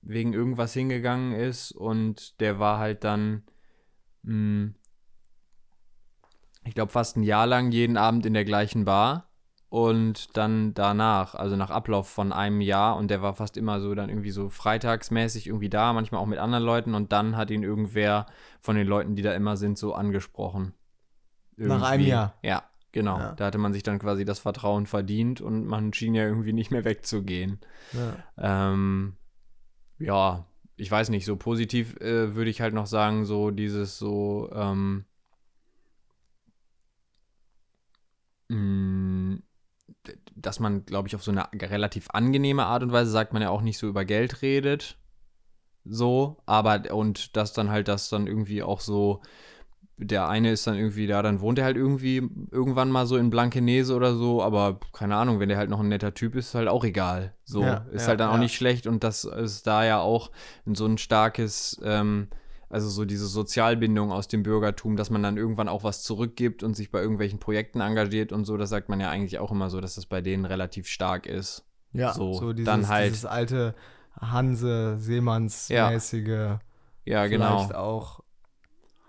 wegen irgendwas hingegangen ist und der war halt dann, mh, ich glaube, fast ein Jahr lang jeden Abend in der gleichen Bar und dann danach, also nach Ablauf von einem Jahr und der war fast immer so dann irgendwie so freitagsmäßig irgendwie da, manchmal auch mit anderen Leuten und dann hat ihn irgendwer von den Leuten, die da immer sind, so angesprochen. Nach einem Irgendwie. Jahr? Ja, genau. Ja. Da hatte man sich dann quasi das Vertrauen verdient und man schien ja irgendwie nicht mehr wegzugehen. Ja. Ähm, ja, ich weiß nicht, so positiv äh, würde ich halt noch sagen, so dieses so, ähm, mh, d- dass man, glaube ich, auf so eine relativ angenehme Art und Weise, sagt man ja auch nicht so über Geld redet. So, aber und dass dann halt das dann irgendwie auch so, der eine ist dann irgendwie da, dann wohnt er halt irgendwie irgendwann mal so in Blankenese oder so, aber keine Ahnung, wenn der halt noch ein netter Typ ist, ist halt auch egal. So, Ja, ist ja, halt dann auch ja. nicht schlecht und das ist da ja auch so ein starkes, ähm, also so diese Sozialbindung aus dem Bürgertum, dass man dann irgendwann auch was zurückgibt und sich bei irgendwelchen Projekten engagiert und so, das sagt man ja eigentlich auch immer so, dass das bei denen relativ stark ist. Ja, So, so, dieses, dann halt- dieses alte Hanse, Seemannsmäßige. Ja, genau. Vielleicht auch.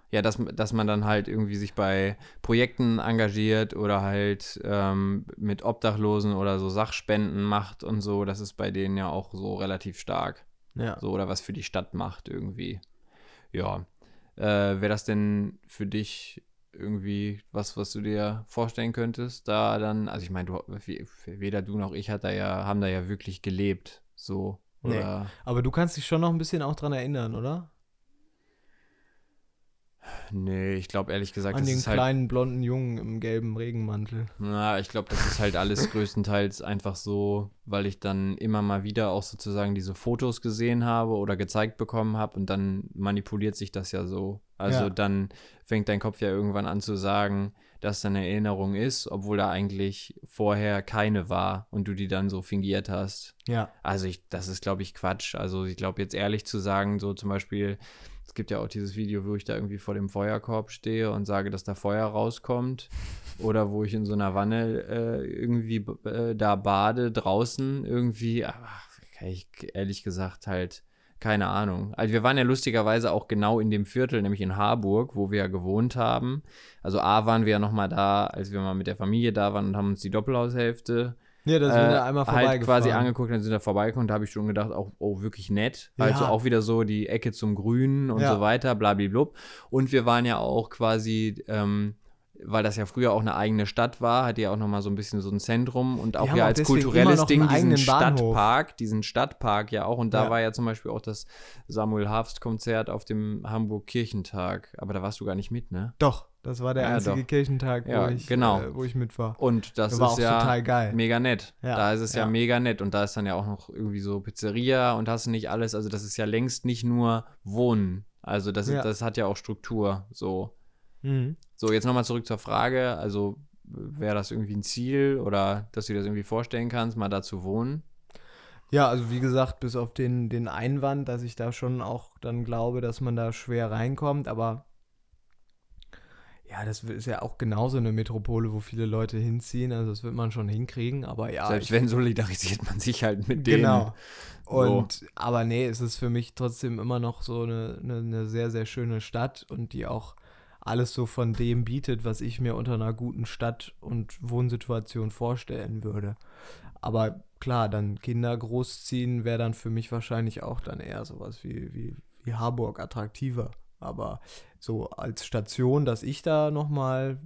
Ja, dass, dass man dann halt irgendwie sich bei Projekten engagiert oder halt ähm, mit Obdachlosen oder so Sachspenden macht und so, das ist bei denen ja auch so relativ stark. Ja. So, oder was für die Stadt macht irgendwie. Ja. Äh, Wäre das denn für dich irgendwie was, was du dir vorstellen könntest, da dann, also ich meine, du, weder du noch ich hat da ja, haben da ja wirklich gelebt, so. Oder? Nee. Aber du kannst dich schon noch ein bisschen auch dran erinnern, oder? Nee, ich glaube ehrlich gesagt, An das den halt. kleinen blonden Jungen im gelben Regenmantel. Na, ich glaube, das ist halt alles größtenteils einfach so, weil ich dann immer mal wieder auch sozusagen diese Fotos gesehen habe oder gezeigt bekommen habe und dann manipuliert sich das ja so. Also Ja. dann fängt dein Kopf ja irgendwann an zu sagen, dass da eine Erinnerung ist, obwohl da eigentlich vorher keine war und du die dann so fingiert hast. Ja. Also ich, das ist, glaube ich, Quatsch. Also ich glaube jetzt ehrlich zu sagen, so zum Beispiel, es gibt ja auch dieses Video, wo ich da irgendwie vor dem Feuerkorb stehe und sage, dass da Feuer rauskommt. Oder wo ich in so einer Wanne äh, irgendwie äh, da bade, draußen irgendwie. Kann ich ehrlich gesagt halt keine Ahnung. Also wir waren ja lustigerweise auch genau in dem Viertel, nämlich in Harburg, wo wir ja gewohnt haben. Also A waren wir ja noch mal da, als wir mal mit der Familie da waren und haben uns die Doppelhaushälfte Ja, das sind äh, wir einmal halt vorbeigefahren. quasi angeguckt, dann sind wir vorbeigekommen, da habe ich schon gedacht, auch, oh, wirklich nett. Also Ja. auch wieder so die Ecke zum Grünen und Ja. so weiter, blablablub. Und wir waren ja auch quasi, ähm, weil das ja früher auch eine eigene Stadt war, hatte ja auch nochmal so ein bisschen so ein Zentrum und auch ja als kulturelles Ding einen diesen. Stadtpark, diesen Stadtpark ja auch. Und da Ja. war ja zum Beispiel auch das Samuel Harfst Konzert auf dem Hamburg Kirchentag. Aber da warst du gar nicht mit, ne? Doch, das war der Ja, einzige doch. Kirchentag, Ja, wo, ich, genau. äh, wo ich mit war. Und das Das war ist auch ja total geil. mega nett. Ja, Da ist es ja. mega nett. Und da ist dann ja auch noch irgendwie so Pizzeria und hast du nicht alles. Also das ist ja längst nicht nur Wohnen. Also das, ist, das hat ja auch Struktur. So, Mhm. so jetzt nochmal zurück zur Frage. Also wäre das irgendwie ein Ziel oder dass du dir das irgendwie vorstellen kannst, mal da zu wohnen? Ja, also wie gesagt, bis auf den, den Einwand, dass ich da schon auch dann glaube, dass man da schwer reinkommt, aber ja, das ist ja auch genauso eine Metropole, wo viele Leute hinziehen, also das wird man schon hinkriegen, aber ja. Selbst wenn solidarisiert man sich halt mit denen. Genau. So. Und aber nee, es ist für mich trotzdem immer noch so eine, eine, eine sehr, sehr schöne Stadt und die auch alles so von dem bietet, was ich mir unter einer guten Stadt- und Wohnsituation vorstellen würde. Aber klar, dann Kinder großziehen wäre dann für mich wahrscheinlich auch dann eher sowas wie, wie, wie Harburg attraktiver. Aber so als Station, dass ich da nochmal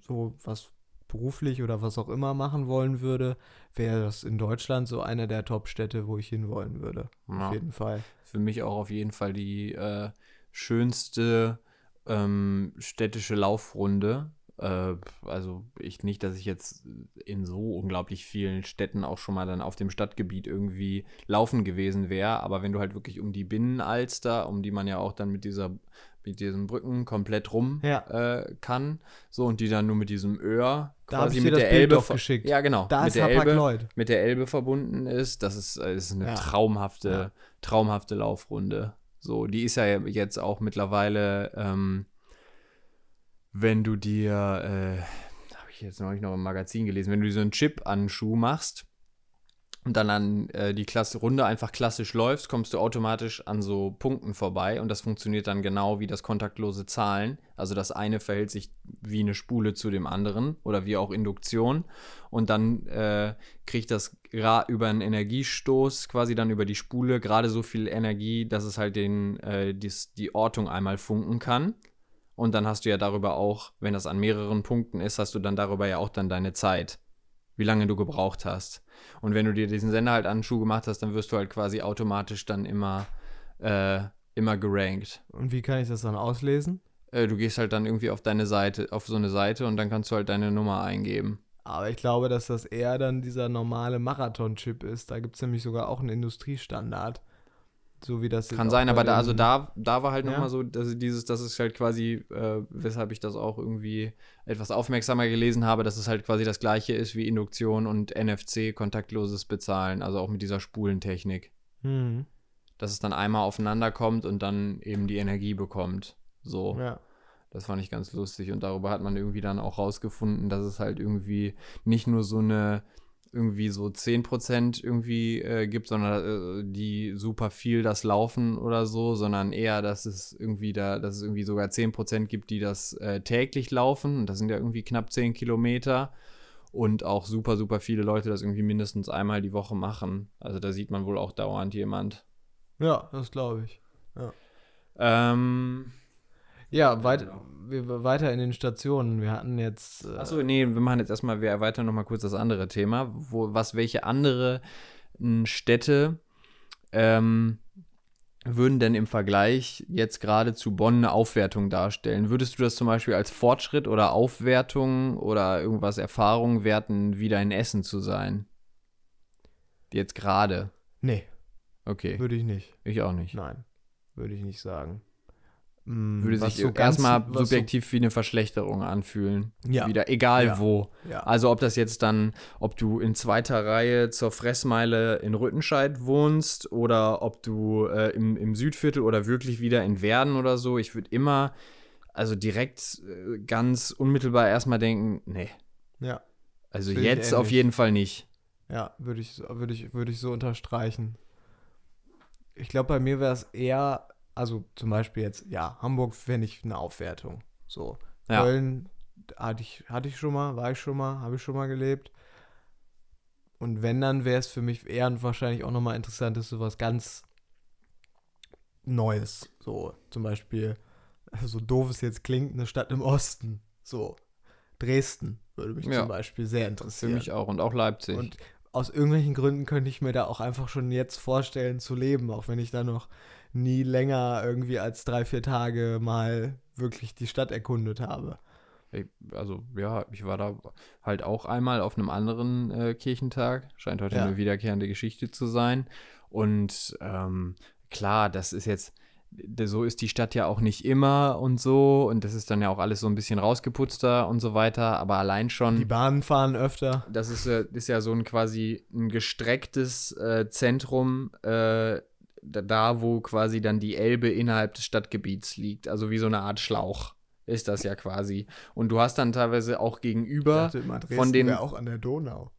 so was beruflich oder was auch immer machen wollen würde, wäre das in Deutschland so eine der Top-Städte, wo ich hinwollen würde. Ja. Auf jeden Fall. Für mich auch auf jeden Fall die äh, schönste ähm, städtische Laufrunde. Äh, also ich nicht, dass ich jetzt in so unglaublich vielen Städten auch schon mal dann auf dem Stadtgebiet irgendwie laufen gewesen wäre, aber wenn du halt wirklich um die Binnenalster, um die man ja auch dann mit dieser mit diesen Brücken komplett rum Ja. äh, kann, so und die dann nur mit diesem Öhr Da quasi mit der Elbe geschickt. Ja, genau. Da mit ist der Hapag Elbe Lloyd. mit der Elbe verbunden ist. Das ist, äh, ist eine Ja. traumhafte, Ja. traumhafte Laufrunde. So, die ist ja jetzt auch mittlerweile, ähm, wenn du dir, äh, habe ich jetzt neulich noch im Magazin gelesen, wenn du dir so einen Chip an den Schuh machst und dann an äh, die Klasse Runde einfach klassisch läufst, kommst du automatisch an so Punkten vorbei und das funktioniert dann genau wie das kontaktlose Zahlen. Also das eine verhält sich wie eine Spule zu dem anderen oder wie auch Induktion und dann äh, kriegt das über einen Energiestoß quasi dann über die Spule gerade so viel Energie, dass es halt den, äh, dies, die Ortung einmal funken kann. Und dann hast du ja darüber auch, wenn das an mehreren Punkten ist, hast du dann darüber ja auch dann deine Zeit, wie lange du gebraucht hast. Und wenn du dir diesen Sender halt an den Schuh gemacht hast, dann wirst du halt quasi automatisch dann immer, äh, immer gerankt. Und wie kann ich das dann auslesen? Äh, du gehst halt dann irgendwie auf deine Seite, auf so eine Seite und dann kannst du halt deine Nummer eingeben. Aber ich glaube, dass das eher dann dieser normale Marathon-Chip ist. Da gibt es nämlich sogar auch einen Industriestandard. So wie das Kann sein, aber da, also da, da war halt Ja. nochmal so, dass dieses, das ist halt quasi, äh, weshalb ich das auch irgendwie etwas aufmerksamer gelesen habe, dass es halt quasi das gleiche ist wie Induktion und NFC, kontaktloses Bezahlen, also auch mit dieser Spulentechnik. Mhm. Dass es dann einmal aufeinander kommt und dann eben die Energie bekommt. So. Ja. Das fand ich ganz lustig und darüber hat man irgendwie dann auch rausgefunden, dass es halt irgendwie nicht nur so eine irgendwie so 10% irgendwie äh, gibt, sondern äh, die super viel das laufen oder so, sondern eher, dass es irgendwie da, dass es irgendwie sogar 10% gibt, die das äh, täglich laufen. Und das sind ja irgendwie knapp 10 Kilometer. Und auch super, super viele Leute das irgendwie mindestens einmal die Woche machen. Also da sieht man wohl auch dauernd jemand. Ja, das glaube ich. Ähm, Ja, weit, wir, weiter in den Stationen. Wir hatten jetzt. Äh, Achso, nee, wir machen jetzt erstmal, wir erweitern nochmal kurz das andere Thema. Wo, was, welche andere m, Städte ähm, würden denn im Vergleich jetzt gerade zu Bonn eine Aufwertung darstellen? Würdest du das zum Beispiel als Fortschritt oder Aufwertung oder irgendwas Erfahrung werten, wieder in Essen zu sein? Jetzt gerade. nee, Okay, würde ich nicht. ich auch nicht. Nein, würde ich nicht sagen. Mm, Würde was sich so ganz- erstmal was so- subjektiv wie eine Verschlechterung anfühlen. Ja. Wieder, egal Ja. wo. Ja. Also ob das jetzt dann, ob du in zweiter Reihe zur Fressmeile in Rüttenscheid wohnst oder ob du äh, im, im Südviertel oder wirklich wieder in Werden oder so, ich würde immer, also direkt äh, ganz unmittelbar erstmal denken, nee, ja. also ich jetzt auf jeden Fall nicht. Ja, würde ich, würde ich, würde ich so unterstreichen. Ich glaube, bei mir wäre es eher, also zum Beispiel jetzt, ja, Hamburg fände ich eine Aufwertung. So. Ja. Köln hatte ich, hatte ich schon mal, war ich schon mal, habe ich schon mal gelebt. Und wenn, dann wäre es für mich eher und wahrscheinlich auch nochmal interessant, ist sowas ganz Neues. So, zum Beispiel, so doof es jetzt klingt, eine Stadt im Osten. So, Dresden würde mich Ja. zum Beispiel sehr Für interessieren. mich auch und auch Leipzig. Und aus irgendwelchen Gründen könnte ich mir da auch einfach schon jetzt vorstellen zu leben, auch wenn ich da noch nie länger irgendwie als drei, vier Tage mal wirklich die Stadt erkundet habe. Ich, also ja, ich war da halt auch einmal auf einem anderen äh, Kirchentag. Scheint heute Ja. eine wiederkehrende Geschichte zu sein. Und ähm, klar, das ist jetzt, so ist die Stadt ja auch nicht immer und so. Und das ist dann ja auch alles so ein bisschen rausgeputzter und so weiter. Aber allein Die schon, Bahnen fahren öfter. das ist, ist ja so ein quasi ein gestrecktes äh, Zentrum. Äh, da- wo quasi dann die Elbe innerhalb des Stadtgebiets liegt. Also wie so eine Art Schlauch ist das ja quasi. Und du hast dann teilweise auch Ich gegenüber dachte immer, von den- auch an der Donau.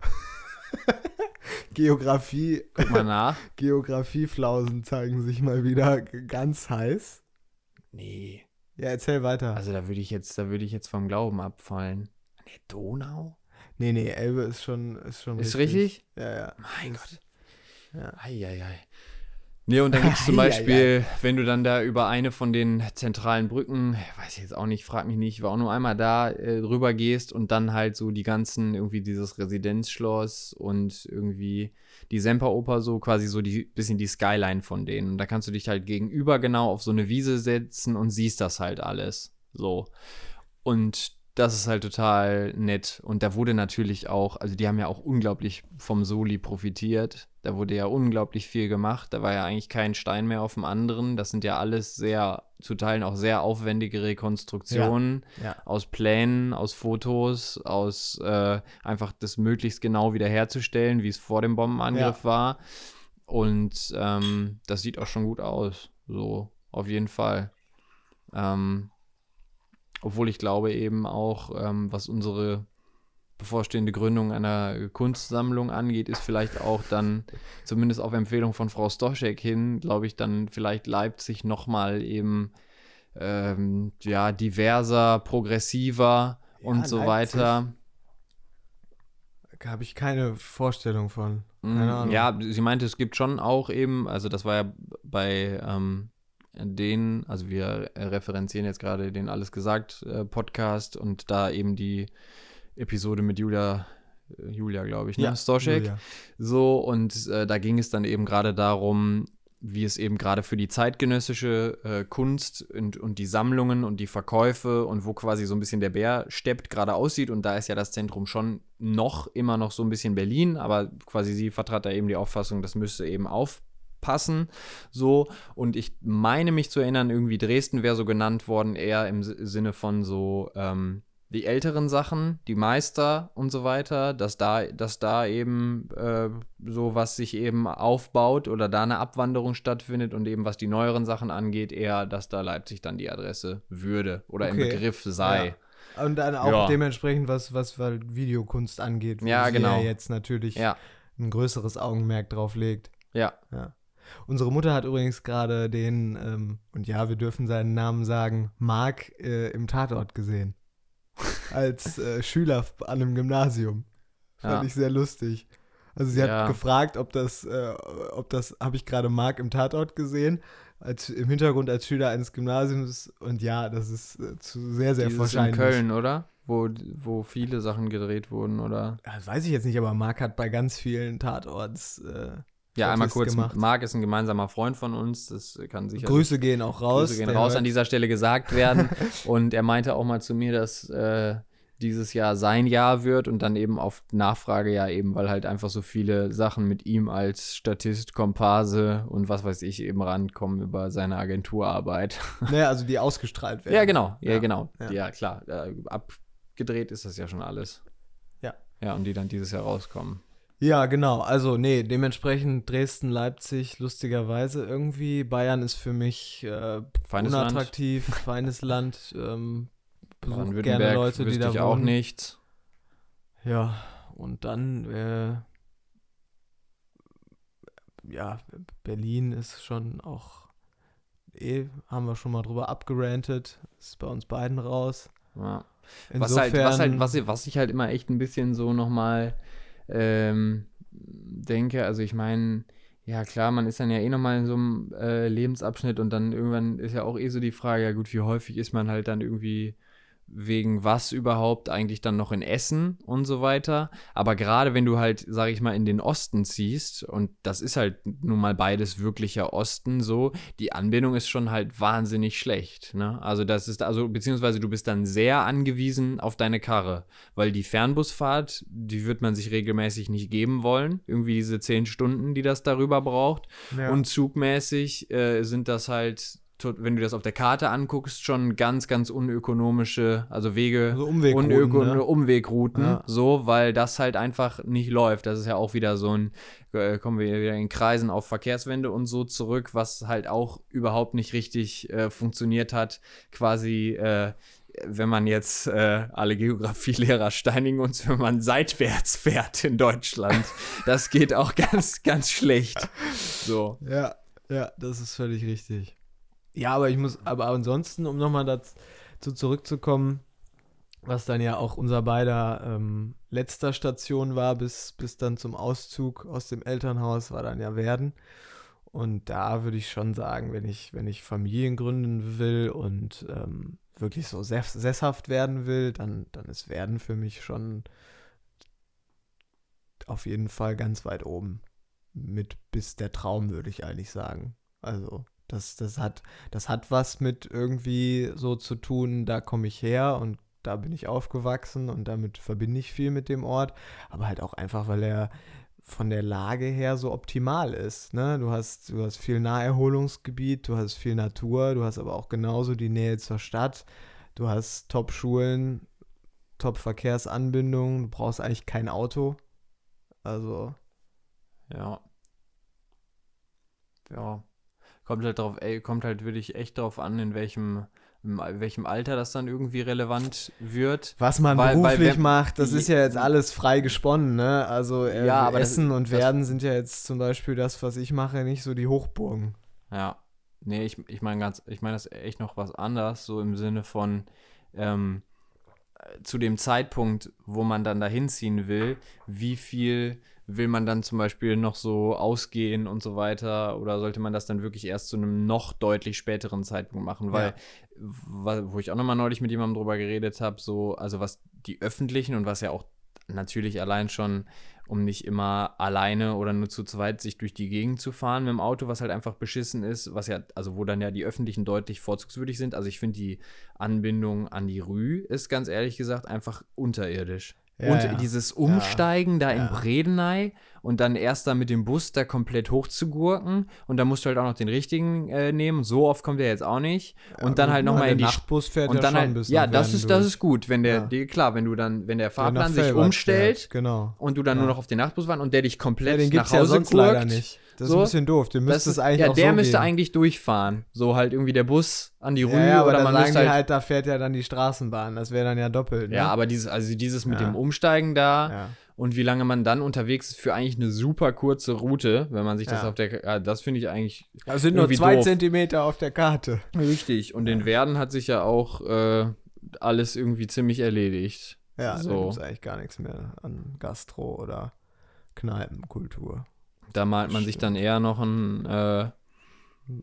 Geografie, Guck mal nach. Geografieflausen zeigen sich mal wieder ganz heiß. Nee. Ja, erzähl weiter. Also da würde ich jetzt, da würde ich jetzt vom Glauben abfallen. An der Donau? Nee, nee, Elbe ist schon ist schon Ist richtig? Ja, ja. Mein Ist- Gott. Ja. Eieiei. Nee, und dann gibt es zum. Beispiel, wenn du dann da über eine von den zentralen Brücken, weiß ich jetzt auch nicht, frag mich nicht, ich war auch nur einmal da, äh, rüber gehst und dann halt so die ganzen, irgendwie dieses Residenzschloss und irgendwie die Semperoper, so quasi so die bisschen die Skyline von denen. Und da kannst du dich halt gegenüber genau auf so eine Wiese setzen und siehst das halt alles. So. Und das ist halt total nett. Und da wurde natürlich auch, also die haben ja auch unglaublich vom Soli profitiert. Da wurde ja unglaublich viel gemacht. Da war ja eigentlich kein Stein mehr auf dem anderen. Das sind ja alles sehr, zu Teilen auch sehr aufwendige Rekonstruktionen Ja. aus Plänen, aus Fotos, aus äh, einfach das möglichst genau wiederherzustellen, wie es vor dem Bombenangriff war. Und ähm, das sieht auch schon gut aus. So, auf jeden Fall. Ähm, obwohl ich glaube eben auch, ähm, was unsere bevorstehende Gründung einer Kunstsammlung angeht, ist vielleicht auch dann, zumindest auf Empfehlung von Frau Stoschek hin, glaube ich, dann vielleicht Leipzig nochmal eben ähm, ja, diverser, progressiver Ja, und so Leipzig. weiter. Da habe ich keine Vorstellung von. Keine Ahnung. Ja, sie meinte, es gibt schon auch eben, also das war ja bei ähm, den, also wir referenzieren jetzt gerade den Alles gesagt äh, Podcast und da eben die Episode mit Julia, äh, Julia glaube ich, ne? Stoschek. Julia. So, und äh, da ging es dann eben gerade darum, wie es eben gerade für die zeitgenössische äh, Kunst und, und die Sammlungen und die Verkäufe und wo quasi so ein bisschen der Bär steppt gerade aussieht. Und da ist ja das Zentrum schon noch, immer noch so ein bisschen Berlin, aber quasi sie vertrat da eben die Auffassung, das müsste eben aufpassen. So, und ich meine mich zu erinnern, irgendwie Dresden wäre so genannt worden, eher im Si- Sinne von so, ähm, die älteren Sachen, die Meister und so weiter, dass da, dass da eben äh, so was sich eben aufbaut oder da eine Abwanderung stattfindet und eben was die neueren Sachen angeht, eher, dass da Leipzig dann die Adresse würde oder im Okay. Begriff sei. Und dann auch Ja. dementsprechend, was, was Videokunst angeht, wo Ja, sie genau. ja jetzt natürlich Ja, ein größeres Augenmerk drauf legt. ja. Ja. Unsere Mutter hat übrigens gerade den, ähm, und ja, wir dürfen seinen Namen sagen, Mark äh, im Tatort gesehen. Als äh, Schüler an einem Gymnasium. Fand Ja. ich sehr lustig. Also sie Ja. hat gefragt, ob das, äh, ob das, habe ich gerade Marc im Tatort gesehen, als im Hintergrund als Schüler eines Gymnasiums. Und ja, das ist äh, zu sehr, sehr Dieses in wahrscheinlich. Köln, oder? Wo, wo viele Sachen gedreht wurden, oder? Das weiß ich jetzt nicht, aber Marc hat bei ganz vielen Tatorts. Äh, Ja, einmal kurz. gemacht. Marc ist ein gemeinsamer Freund von uns. Das kann sicher. Grüße gehen auch raus. Grüße gehen raus hört- an dieser Stelle gesagt werden. und er meinte auch mal zu mir, dass äh, dieses Jahr sein Jahr wird und dann eben auf Nachfrage ja eben, weil halt einfach so viele Sachen mit ihm als Statist, Komparse und was weiß ich eben rankommen über seine Agenturarbeit. Naja, also die ausgestrahlt werden. Ja, genau. Ja, Ja, genau. ja. Ja, klar. Äh, abgedreht ist das ja schon alles. Ja. Ja, und die dann dieses Jahr rauskommen. Ja, genau. Also, nee, dementsprechend Dresden, Leipzig, lustigerweise irgendwie. Bayern ist für mich äh, Feines Land. unattraktiv, feines Land. Ähm, besuch gerne Leute, die da ich auch wohnen. nichts. Ja, und dann, äh, ja, Berlin ist schon auch, eh, haben wir schon mal drüber abgerantet. Ist bei uns beiden raus. Ja. Insofern, Was halt, was halt, was, was ich halt immer echt ein bisschen so nochmal ähm, denke, also ich meine, ja klar, man ist dann ja eh nochmal in so einem äh, Lebensabschnitt und dann irgendwann ist ja auch eh so die Frage, ja gut, wie häufig ist man halt dann irgendwie wegen was überhaupt eigentlich dann noch in Essen und so weiter. Aber gerade wenn du halt, sag ich mal, in den Osten ziehst, und das ist halt nun mal beides wirklicher Osten so, die Anbindung ist schon halt wahnsinnig schlecht. Ne? Also das ist, also beziehungsweise du bist dann sehr angewiesen auf deine Karre, weil die Fernbusfahrt, die wird man sich regelmäßig nicht geben wollen. Irgendwie diese zehn Stunden, die das darüber braucht. ja. Und zugmäßig äh, sind das halt, wenn du das auf der Karte anguckst, schon ganz, ganz unökonomische, also Wege, Also Umwegrouten, unöko ne? Umwegrouten, Ja. so, weil das halt einfach nicht läuft. Das ist ja auch wieder so ein, äh, kommen wir wieder in Kreisen auf Verkehrswende und so zurück, was halt auch überhaupt nicht richtig äh, funktioniert hat. Quasi, äh, wenn man jetzt äh, alle Geografielehrer steinigen uns, wenn man seitwärts fährt in Deutschland. Das geht auch ganz, ganz schlecht. So. Ja, ja, das ist völlig richtig. Ja, aber ich muss, aber ansonsten, um nochmal dazu zurückzukommen, was dann ja auch unser beider ähm, letzter Station war, bis, bis dann zum Auszug aus dem Elternhaus, war dann ja Werden. Und da würde ich schon sagen, wenn ich, wenn ich Familien gründen will und ähm, wirklich so sess sesshaft werden will, dann, dann ist Werden für mich schon auf jeden Fall ganz weit oben. Mit bis der Traum, würde ich eigentlich sagen. Also, das, das, hat, das hat was mit irgendwie so zu tun, da komme ich her und da bin ich aufgewachsen und damit verbinde ich viel mit dem Ort. Aber halt auch einfach, weil er von der Lage her so optimal ist. Ne? Du, hast, du hast viel Naherholungsgebiet, du hast viel Natur, du hast aber auch genauso die Nähe zur Stadt. Du hast Top-Schulen, Top-Verkehrsanbindungen, du brauchst eigentlich kein Auto. Also, Ja. Ja. Kommt halt drauf, kommt halt wirklich echt drauf an, in welchem, in welchem Alter das dann irgendwie relevant wird. Was man Weil- weil beruflich wenn- macht, das ist ja jetzt alles frei gesponnen, ne? Also äh, Ja, aber das- Essen und das- Werden sind ja jetzt zum Beispiel das, was ich mache, nicht so die Hochburgen. Ja. Nee, ich, ich meine ganz, ich meine das echt noch was anders, so im Sinne von ähm, äh, zu dem Zeitpunkt, wo man dann dahin ziehen will, wie viel will man dann zum Beispiel noch so ausgehen und so weiter? Oder sollte man das dann wirklich erst zu einem noch deutlich späteren Zeitpunkt machen? Weil, wa- wo ich auch nochmal neulich mit jemandem drüber geredet habe, so, also was die öffentlichen und was ja auch natürlich allein schon, um nicht immer alleine oder nur zu zweit sich durch die Gegend zu fahren mit dem Auto, was halt einfach beschissen ist, was ja, also wo dann ja die öffentlichen deutlich vorzugswürdig sind. Also ich finde die Anbindung an die Rü ist ganz ehrlich gesagt einfach unterirdisch. Ja, und ja. dieses Umsteigen da Ja. in Bredeney und dann erst da mit dem Bus da komplett hochzugurken und dann musst du halt auch noch den richtigen äh, nehmen. So oft kommt der jetzt auch nicht. Und dann Ja, halt nochmal in die Nachtbus fährt und ja dann schon halt, bis ja, das ist, das ist gut, wenn der, Ja. die, klar, wenn du dann, wenn der Fahrplan sich umstellt Genau. und du dann Ja. nur noch auf den Nachtbus warten und der dich Ja, komplett den nach ja Hause sonst gurkt. leider nicht. Das ist So. ein bisschen doof. Das müsste es ist, eigentlich ja, der so müsste gehen. eigentlich durchfahren. So halt irgendwie der Bus an die Rue ja, ja, aber oder dann man sagen müsste halt, halt, da fährt ja dann die Straßenbahn. Das wäre dann ja doppelt. Ne? Ja, aber dieses, also dieses mit Ja. dem Umsteigen da und wie lange man dann unterwegs ist für eigentlich eine super kurze Route, wenn man sich das auf der, das finde ich eigentlich Das sind nur zwei doof. Zentimeter auf der Karte. richtig. Und in Werden hat sich ja auch äh, alles irgendwie ziemlich erledigt. Ja, So. da gibt es eigentlich gar nichts mehr an Gastro oder Kneipenkultur. Da malt man sich dann eher noch ein, äh,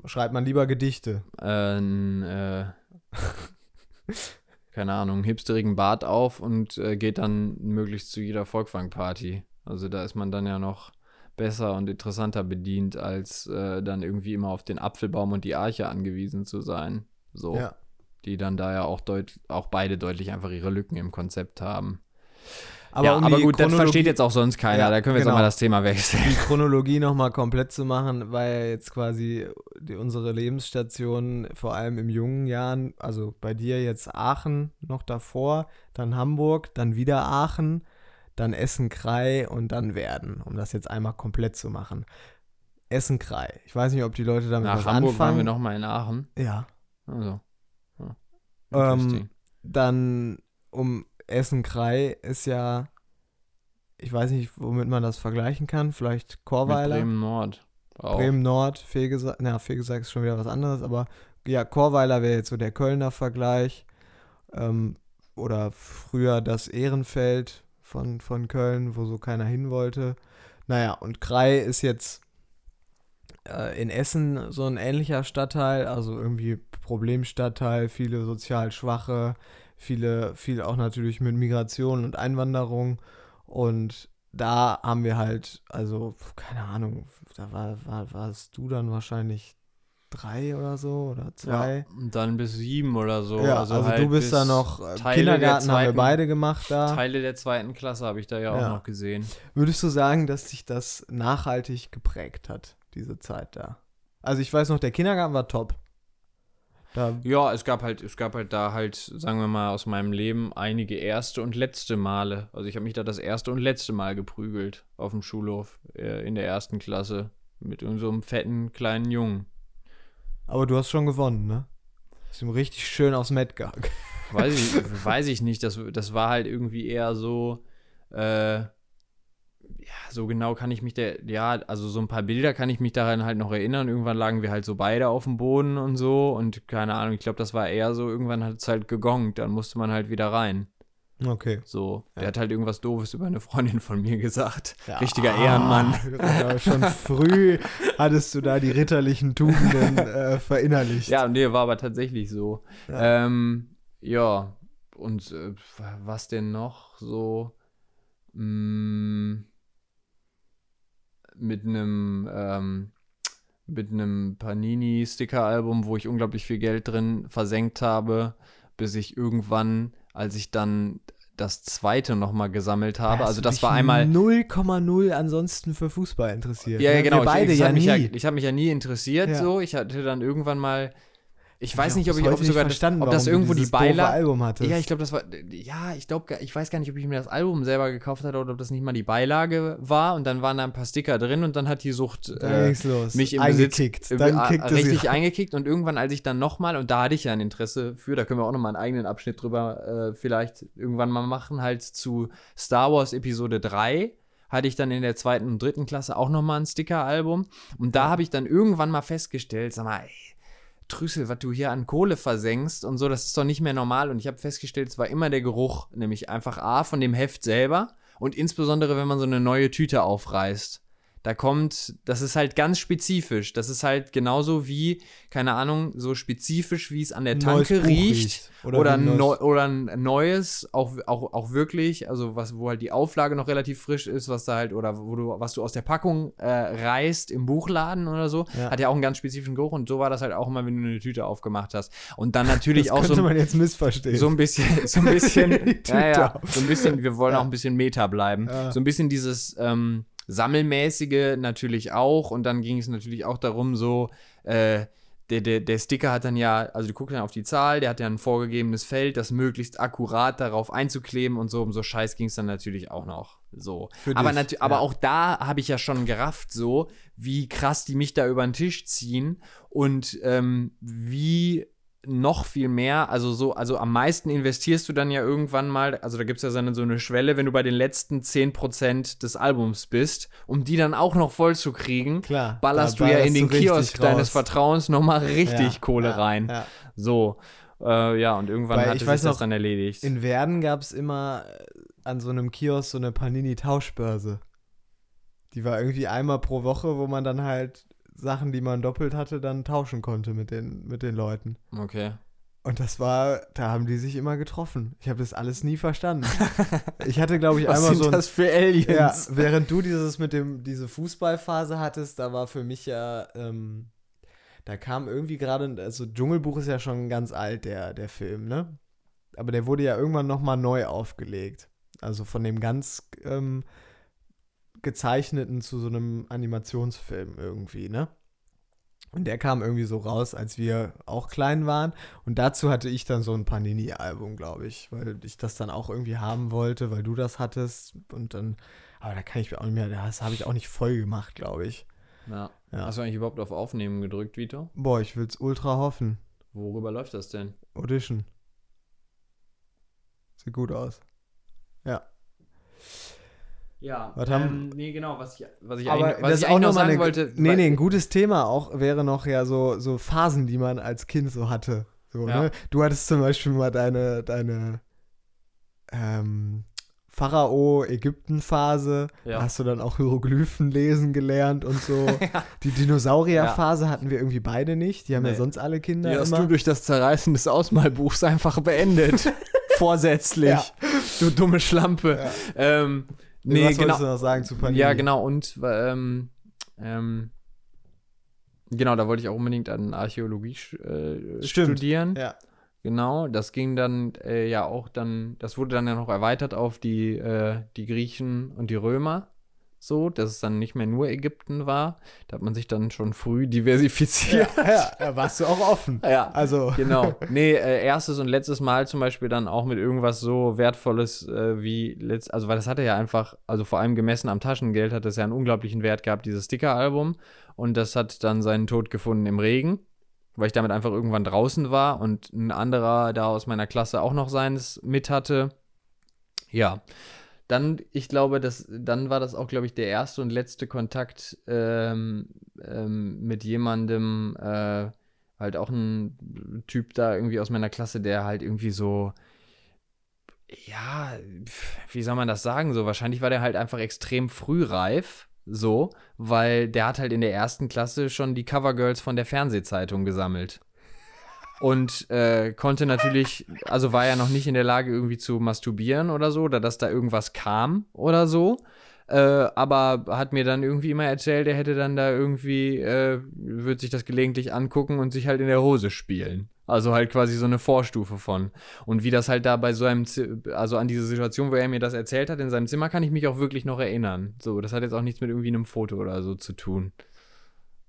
Schreibt man lieber Gedichte. äh, ein äh, keine Ahnung, einen hipsterigen Bart auf und äh, geht dann möglichst zu jeder Volkwang-Party. Also da ist man dann ja noch besser und interessanter bedient, als äh, dann irgendwie immer auf den Apfelbaum und die Arche angewiesen zu sein. So. Ja. Die dann da ja auch, deut auch beide deutlich einfach ihre Lücken im Konzept haben. Aber, ja, um aber gut, das versteht jetzt auch sonst keiner. Ja, da können wir jetzt genau. auch mal das Thema wechseln. die Chronologie nochmal komplett zu machen, ja jetzt quasi die, unsere Lebensstation vor allem im jungen Jahren, also bei dir jetzt Aachen noch davor, dann Hamburg, dann wieder Aachen, dann Essen-Krei und dann Werden, um das jetzt einmal komplett zu machen. Essen-Krei. Ich weiß nicht, ob die Leute damit Nach was Hamburg anfangen. waren wir nochmal in Aachen. Ja. Also. Ja. Ähm. Dann um Essen-Krei ist ja, ich weiß nicht, womit man das vergleichen kann, vielleicht Chorweiler. Bremen Nord. Auch. Bremen Nord, Fegesack, na, Fegesack ist schon wieder was anderes, aber ja, Chorweiler wäre jetzt so der Kölner Vergleich. Ähm, oder früher das Ehrenfeld von, von Köln, wo so keiner hin wollte. Naja, und Krei ist jetzt äh, in Essen so ein ähnlicher Stadtteil, also irgendwie Problemstadtteil, viele sozial Schwache, viele, viel auch natürlich mit Migration und Einwanderung. Und da haben wir halt, also, keine Ahnung, da war, war, warst du dann wahrscheinlich drei oder so oder zwei. Ja, und dann bis sieben oder so. Ja, also, halt du bist bis da noch, äh, Teile der Kindergarten haben wir zweiten- beide gemacht da. Teile der zweiten Klasse habe ich da ja auch Ja. noch gesehen. Würdest du sagen, dass sich das nachhaltig geprägt hat, diese Zeit da? Also ich weiß noch, der Kindergarten war top. Da, Ja, es gab halt, es gab halt da halt, sagen wir mal, aus meinem Leben einige erste und letzte Male. Also ich habe mich da das erste und letzte Mal geprügelt auf dem Schulhof äh, in der ersten Klasse mit so einem fetten kleinen Jungen. aber du hast schon gewonnen, ne? Hast ihm richtig schön aufs Met. Weiß ich, weiß ich nicht. Das, das war halt irgendwie eher so, äh, ja, so genau kann ich mich der, ja, also so ein paar Bilder kann ich mich daran halt noch erinnern. Irgendwann lagen wir halt so beide auf dem Boden und so und keine Ahnung, ich glaube, das war eher so, irgendwann hat es halt gegongt, dann musste man halt wieder rein. Okay. So, der Ja. hat halt irgendwas Doofes über eine Freundin von mir gesagt. Ja. Richtiger Ehrenmann. Ah, schon früh hattest du da die ritterlichen Tugenden äh, verinnerlicht. Ja, nee, war aber tatsächlich so. Ja. Ähm, ja, und äh, was denn noch so? Mm, mit einem ähm, mit einem Panini-Sticker-Album, wo ich unglaublich viel Geld drin versenkt habe, bis ich irgendwann, als ich dann das zweite nochmal gesammelt habe, Hast also das war einmal 0,0 ansonsten für Fußball interessiert. Ja, ja, ne? genau. Wir beide ich, ich ja habe mich, nie. ja, ich hab mich ja nie interessiert Ja. so. Ich hatte dann irgendwann mal, ich weiß nicht, ob ich ob heute sogar verstanden, ob das irgendwo die Beilage. Album hattest. Ja, ich glaube, das war, ja, ich glaube, ich weiß gar nicht, ob ich mir das Album selber gekauft hatte oder ob das nicht mal die Beilage war und dann waren da ein paar Sticker drin und dann hat die Sucht Dann äh, mich im Eingekickt. Besitz, Dann äh, kickte sie richtig eingekickt und irgendwann, als ich dann nochmal, und da hatte ich ja ein Interesse für, da können wir auch nochmal einen eigenen Abschnitt drüber äh, vielleicht irgendwann mal machen, halt zu Star Wars Episode 3 hatte ich dann in der zweiten und dritten Klasse auch nochmal ein Sticker-Album und da habe ich dann irgendwann mal festgestellt, sag mal, ey, Trüssel, was du hier an Kohle versenkst und so, das ist doch nicht mehr normal. Und ich habe festgestellt, es war immer der Geruch, nämlich einfach A von dem Heft selber und insbesondere, wenn man so eine neue Tüte aufreißt. Da kommt, das ist halt ganz spezifisch. Das ist halt genauso wie, keine Ahnung, so spezifisch, wie es an der Tanke Buch riecht. Oder, Oder, ein neu, neues- oder ein neues, auch, auch, auch wirklich, also was, wo halt die Auflage noch relativ frisch ist, was da halt, oder wo du, was du aus der Packung äh, reißt im Buchladen oder so, Ja. hat ja auch einen ganz spezifischen Geruch und so war das halt auch immer, wenn du eine Tüte aufgemacht hast. Und dann natürlich das auch könnte so, man jetzt missverstehen. so ein bisschen, so ein bisschen, ja, ja, so ein bisschen, wir wollen auch ein bisschen Meta bleiben. So ein bisschen dieses ähm, Sammelmäßige natürlich auch. Und dann ging es natürlich auch darum, so, äh, der, der, der Sticker hat dann ja, also du guckst dann auf die Zahl, der hat ja ein vorgegebenes Feld, das möglichst akkurat darauf einzukleben und so. Um so Scheiß ging es dann natürlich auch noch. So. Für aber, dich, natu- aber ja. auch da habe ich ja schon gerafft, so, wie krass die mich da über den Tisch ziehen und ähm, wie noch viel mehr, also so, also am meisten investierst du dann ja irgendwann mal, also da gibt es ja so eine, so eine Schwelle, wenn du bei den letzten 10% des Albums bist, um die dann auch noch voll zu kriegen, Klar. ballerst du ja in den Kiosk deines. Vertrauens nochmal richtig Ja, Kohle ja, rein. Ja. So, äh, ja, und irgendwann Weil hat ich sich das noch, dann erledigt. In Werden gab es immer äh, an so einem Kiosk so eine Panini-Tauschbörse. Die war irgendwie einmal pro Woche, wo man dann halt Sachen, die man doppelt hatte, dann tauschen konnte mit den, mit den Leuten. Okay. Und das war, da haben die sich immer getroffen. Ich habe das alles nie verstanden. Ich hatte, glaube ich, einmal so ein, das für Aliens? Ja, während du dieses mit dem, diese Fußballphase hattest, da war für mich ja, ähm, da kam irgendwie gerade, also Dschungelbuch ist ja schon ganz alt, der, der Film, ne? Aber der wurde ja irgendwann nochmal neu aufgelegt. Also von dem ganz ähm, gezeichneten zu so einem Animationsfilm irgendwie, ne? Und der kam irgendwie so raus, als wir auch klein waren. Und dazu hatte ich dann so ein Panini-Album, glaube ich, weil ich das dann auch irgendwie haben wollte, weil du das hattest. Und dann, aber da kann ich mir auch nicht mehr, das habe ich auch nicht voll gemacht, glaube ich. Ja. Ja. Hast du eigentlich überhaupt auf Aufnehmen gedrückt, Vito? Boah, ich will's ultra hoffen. Worüber läuft das denn? Audition. Sieht gut aus. Ja. Ja, Was haben- nee, genau, was ich, was ich Aber eigentlich, was das ich auch eigentlich noch sagen eine, wollte. Nee, weil- nee, ein gutes Thema auch wäre noch ja so, so Phasen, die man als Kind so hatte. So, Ja. ne? Du hattest zum Beispiel mal deine, deine ähm, Pharao-Ägypten-Phase. Ja. Da hast du dann auch Hieroglyphen lesen gelernt und so. Die Dinosaurier-Phase hatten wir irgendwie beide nicht. Die haben ja Nee. sonst alle Kinder Die hast immer. du durch das Zerreißen des Ausmalbuchs einfach beendet. Vorsätzlich. Ja. Du dumme Schlampe. Ja. Ähm, Nee, was genau. du noch sagen zu Panini? Ja, genau. Und ähm, ähm, genau, da wollte ich auch unbedingt an Archäologie äh, Stimmt. studieren. Ja. Genau, das ging dann äh, ja auch dann, das wurde dann ja noch erweitert auf die, äh, die Griechen und die Römer. So, dass es dann nicht mehr nur Ägypten war. Da hat man sich dann schon früh diversifiziert. Ja, ja, warst du auch offen. Ja, Also, genau. Nee, äh, erstes und letztes Mal zum Beispiel dann auch mit irgendwas so Wertvolles äh, wie letzt, also weil das hatte ja einfach, also vor allem gemessen am Taschengeld hat das ja einen unglaublichen Wert gehabt, dieses Sticker-Album. Und das hat dann seinen Tod gefunden im Regen, weil ich damit einfach irgendwann draußen war und ein anderer da aus meiner Klasse auch noch seines mit hatte. Ja. Dann, ich glaube, dass, dann war das auch, glaube ich, der erste und letzte Kontakt ähm, ähm, mit jemandem, äh, halt auch ein Typ da irgendwie aus meiner Klasse, der halt irgendwie so, ja, wie soll man das sagen? So, wahrscheinlich war der halt einfach extrem frühreif, so, weil der hat halt in der ersten Klasse schon die Covergirls von der Fernsehzeitung gesammelt. Und äh, konnte natürlich, also war ja noch nicht in der Lage, irgendwie zu masturbieren oder so, oder dass da irgendwas kam oder so. Äh, aber hat mir dann irgendwie immer erzählt, er hätte dann da irgendwie, äh, würde sich das gelegentlich angucken und sich halt in der Hose spielen. Also halt quasi so eine Vorstufe von. Und wie das halt da bei so einem, Zi also an diese Situation, wo er mir das erzählt hat in seinem Zimmer, kann ich mich auch wirklich noch erinnern. So, das hat jetzt auch nichts mit irgendwie einem Foto oder so zu tun.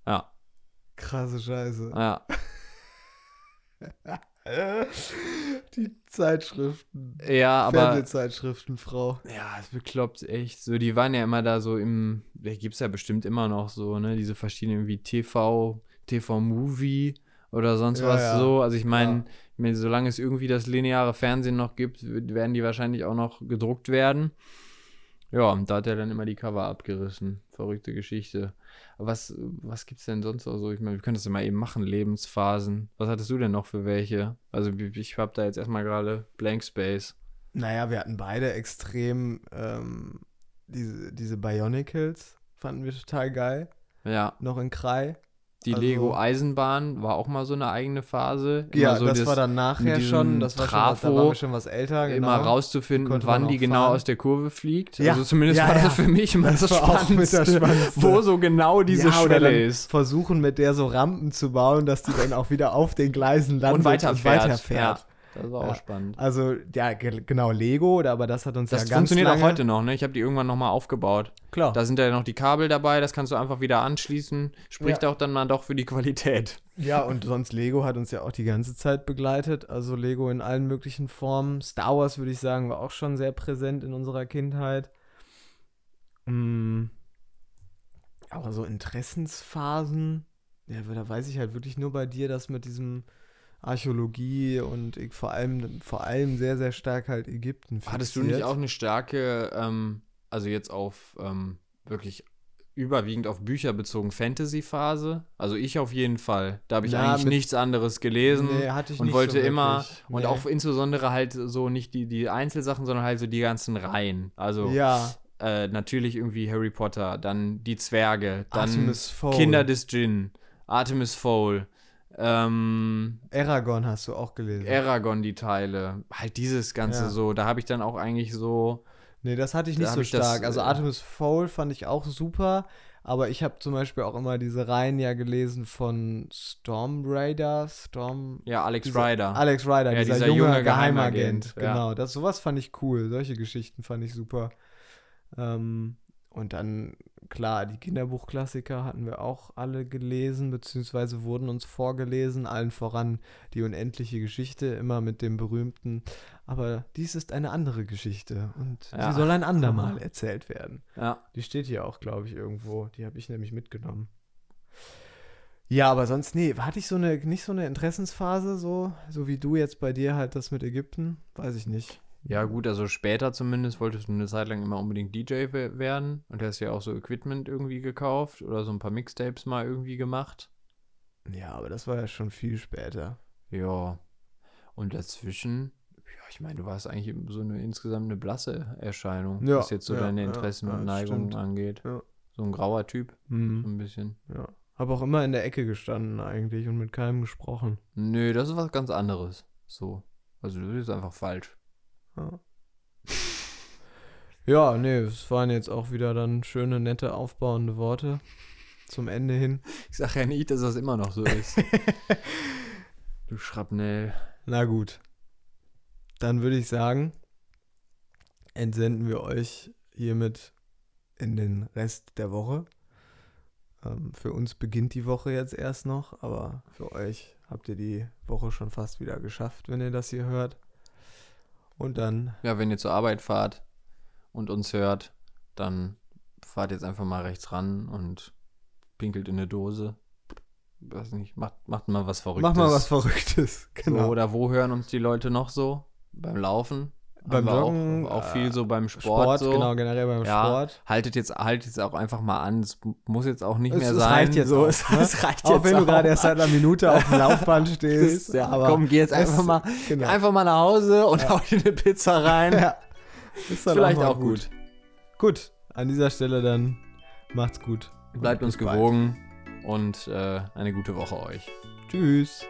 Ja, krasse Scheiße. ja. Die Zeitschriften. Ja, aber. Fernsehzeitschriften, Frau. Ja, es bekloppt echt. So, die waren ja immer da so im, da gibt es ja bestimmt immer noch so, ne, diese verschiedenen wie TV, TV-Movie oder sonst Ja, was ja. so. Also ich meine, Ja. solange es irgendwie das lineare Fernsehen noch gibt, werden die wahrscheinlich auch noch gedruckt werden. Ja, und da hat er dann immer die Cover abgerissen. Verrückte Geschichte. Aber was, was gibt's denn sonst noch so? Ich meine, wir können das ja mal eben machen, Lebensphasen. Was hattest du denn noch für welche? Also ich habe da jetzt erstmal gerade Blank Space. Naja, wir hatten beide extrem ähm, diese, diese Bionicles, fanden wir total geil. Ja. Noch in Krei. Die Also- Lego Eisenbahn war auch mal so eine eigene Phase. Immer Ja, so das, war dann nachher schon. Das war schon, was- da Trafo wir schon was älter. Genau. Immer rauszufinden, wann die genau fahren. aus der Kurve fliegt. Ja. Also zumindest Ja, war das für mich immer Das das, war Spannendste, wo so genau diese ja, Schwelle ist. versuchen mit der so Rampen zu bauen, dass die dann auch wieder auf den Gleisen landet Und weiterfährt. weiterfährt. Das war Ja. auch spannend. Also, ja, ge genau, Lego, aber das hat uns Das ja ganz funktioniert lange... auch heute noch, ne? Ich habe die irgendwann nochmal aufgebaut. Klar. Da sind ja noch die Kabel dabei, das kannst du einfach wieder anschließen. Spricht Ja. auch dann mal doch für die Qualität. Ja, und sonst Lego hat uns ja auch die ganze Zeit begleitet. Also Lego in allen möglichen Formen. Star Wars, würde ich sagen, war auch schon sehr präsent in unserer Kindheit. Mm. Aber so Interessensphasen, ja, da weiß ich halt wirklich nur bei dir, dass mit diesem Archäologie und ich vor allem, vor allem sehr, sehr stark halt Ägypten. Hattest du fixiert. nicht auch eine starke, ähm, also jetzt auf ähm, wirklich überwiegend auf Bücher bezogen Fantasy-Phase? Also ich auf jeden Fall. Da habe ich Ja, eigentlich nichts anderes gelesen Nee, hatte ich und wollte so immer wirklich. und Nee. auch insbesondere halt so nicht die, die Einzelsachen, sondern halt so die ganzen Reihen. Also Ja, äh, natürlich irgendwie Harry Potter, dann die Zwerge, dann Artemis Fowl. Kinder des Djinn, Artemis Fowl, ähm, Aragon hast du auch gelesen. Aragon die Teile, halt dieses Ganze Ja. so, da habe ich dann auch eigentlich so, Nee, das hatte ich nicht so ich das, stark. also äh, Artemis Fowl fand ich auch super, aber ich habe zum Beispiel auch immer diese Reihen ja gelesen von Storm Raider, Storm... ja, Alex dieser- Ryder. Alex Ryder, Ja, dieser, dieser junge, junge Geheimagent. Geheimagent, ja. Genau, das, sowas fand ich cool. Solche Geschichten fand ich super. Ähm, und dann, klar, die Kinderbuchklassiker hatten wir auch alle gelesen, beziehungsweise wurden uns vorgelesen, allen voran die unendliche Geschichte, immer mit dem berühmten, aber dies ist eine andere Geschichte und Ja. sie soll ein andermal erzählt werden. Ja. Die steht hier auch, glaube ich, irgendwo. Die habe ich nämlich mitgenommen. Ja, aber sonst, nee, hatte ich so eine, nicht so eine Interessensphase, so, so wie du jetzt bei dir halt das mit Ägypten? Weiß ich nicht. Ja, gut, also später zumindest wolltest du eine Zeit lang immer unbedingt DJ we- werden und hast ja auch so Equipment irgendwie gekauft oder so ein paar Mixtapes mal irgendwie gemacht. Ja, aber das war ja schon viel später. Ja. Und dazwischen, ja, ich meine, du warst eigentlich so eine insgesamt eine blasse Erscheinung, Ja, was jetzt so ja, deine Interessen ja, und Neigungen stimmt. angeht. So ein grauer Typ, so Mhm. ein bisschen. Ja. Habe auch immer in der Ecke gestanden eigentlich und mit keinem gesprochen. Nö, das ist was ganz anderes. So. Also das ist einfach falsch. Ja. Ja, nee, es waren jetzt auch wieder dann schöne, nette, aufbauende Worte zum Ende hin. Ich sag ja nicht, dass das immer noch so ist. du Schrapnell. Na gut. Dann würde ich sagen, entsenden wir euch hiermit in den Rest der Woche. Ähm, für uns beginnt die Woche jetzt erst noch, aber für euch habt ihr die Woche schon fast wieder geschafft, wenn ihr das hier hört. Und dann, Ja, wenn ihr zur Arbeit fahrt und uns hört, dann fahrt jetzt einfach mal rechts ran und pinkelt in eine Dose. Weiß nicht, macht, macht mal was Verrücktes. mach mal was Verrücktes. Genau. So, oder wo hören uns die Leute noch so? Beim Laufen? Beim Joggen, Auch, auch viel so beim Sport, Sport. so. genau, generell beim Ja, Sport. Haltet jetzt, haltet jetzt auch einfach mal an. Es muss jetzt auch nicht Es- mehr es sein. reicht jetzt so, auch, es, ne? es reicht Auch jetzt wenn du auch. gerade erst seit einer Minute auf dem Laufband stehst. ja, aber komm, geh jetzt es- einfach mal, genau. einfach mal nach Hause und hau dir eine Pizza rein. Ja, ist dann Vielleicht auch gut. Gut, an dieser Stelle dann macht's gut. Bleibt uns bis bald. gewogen und äh, eine gute Woche euch. Tschüss.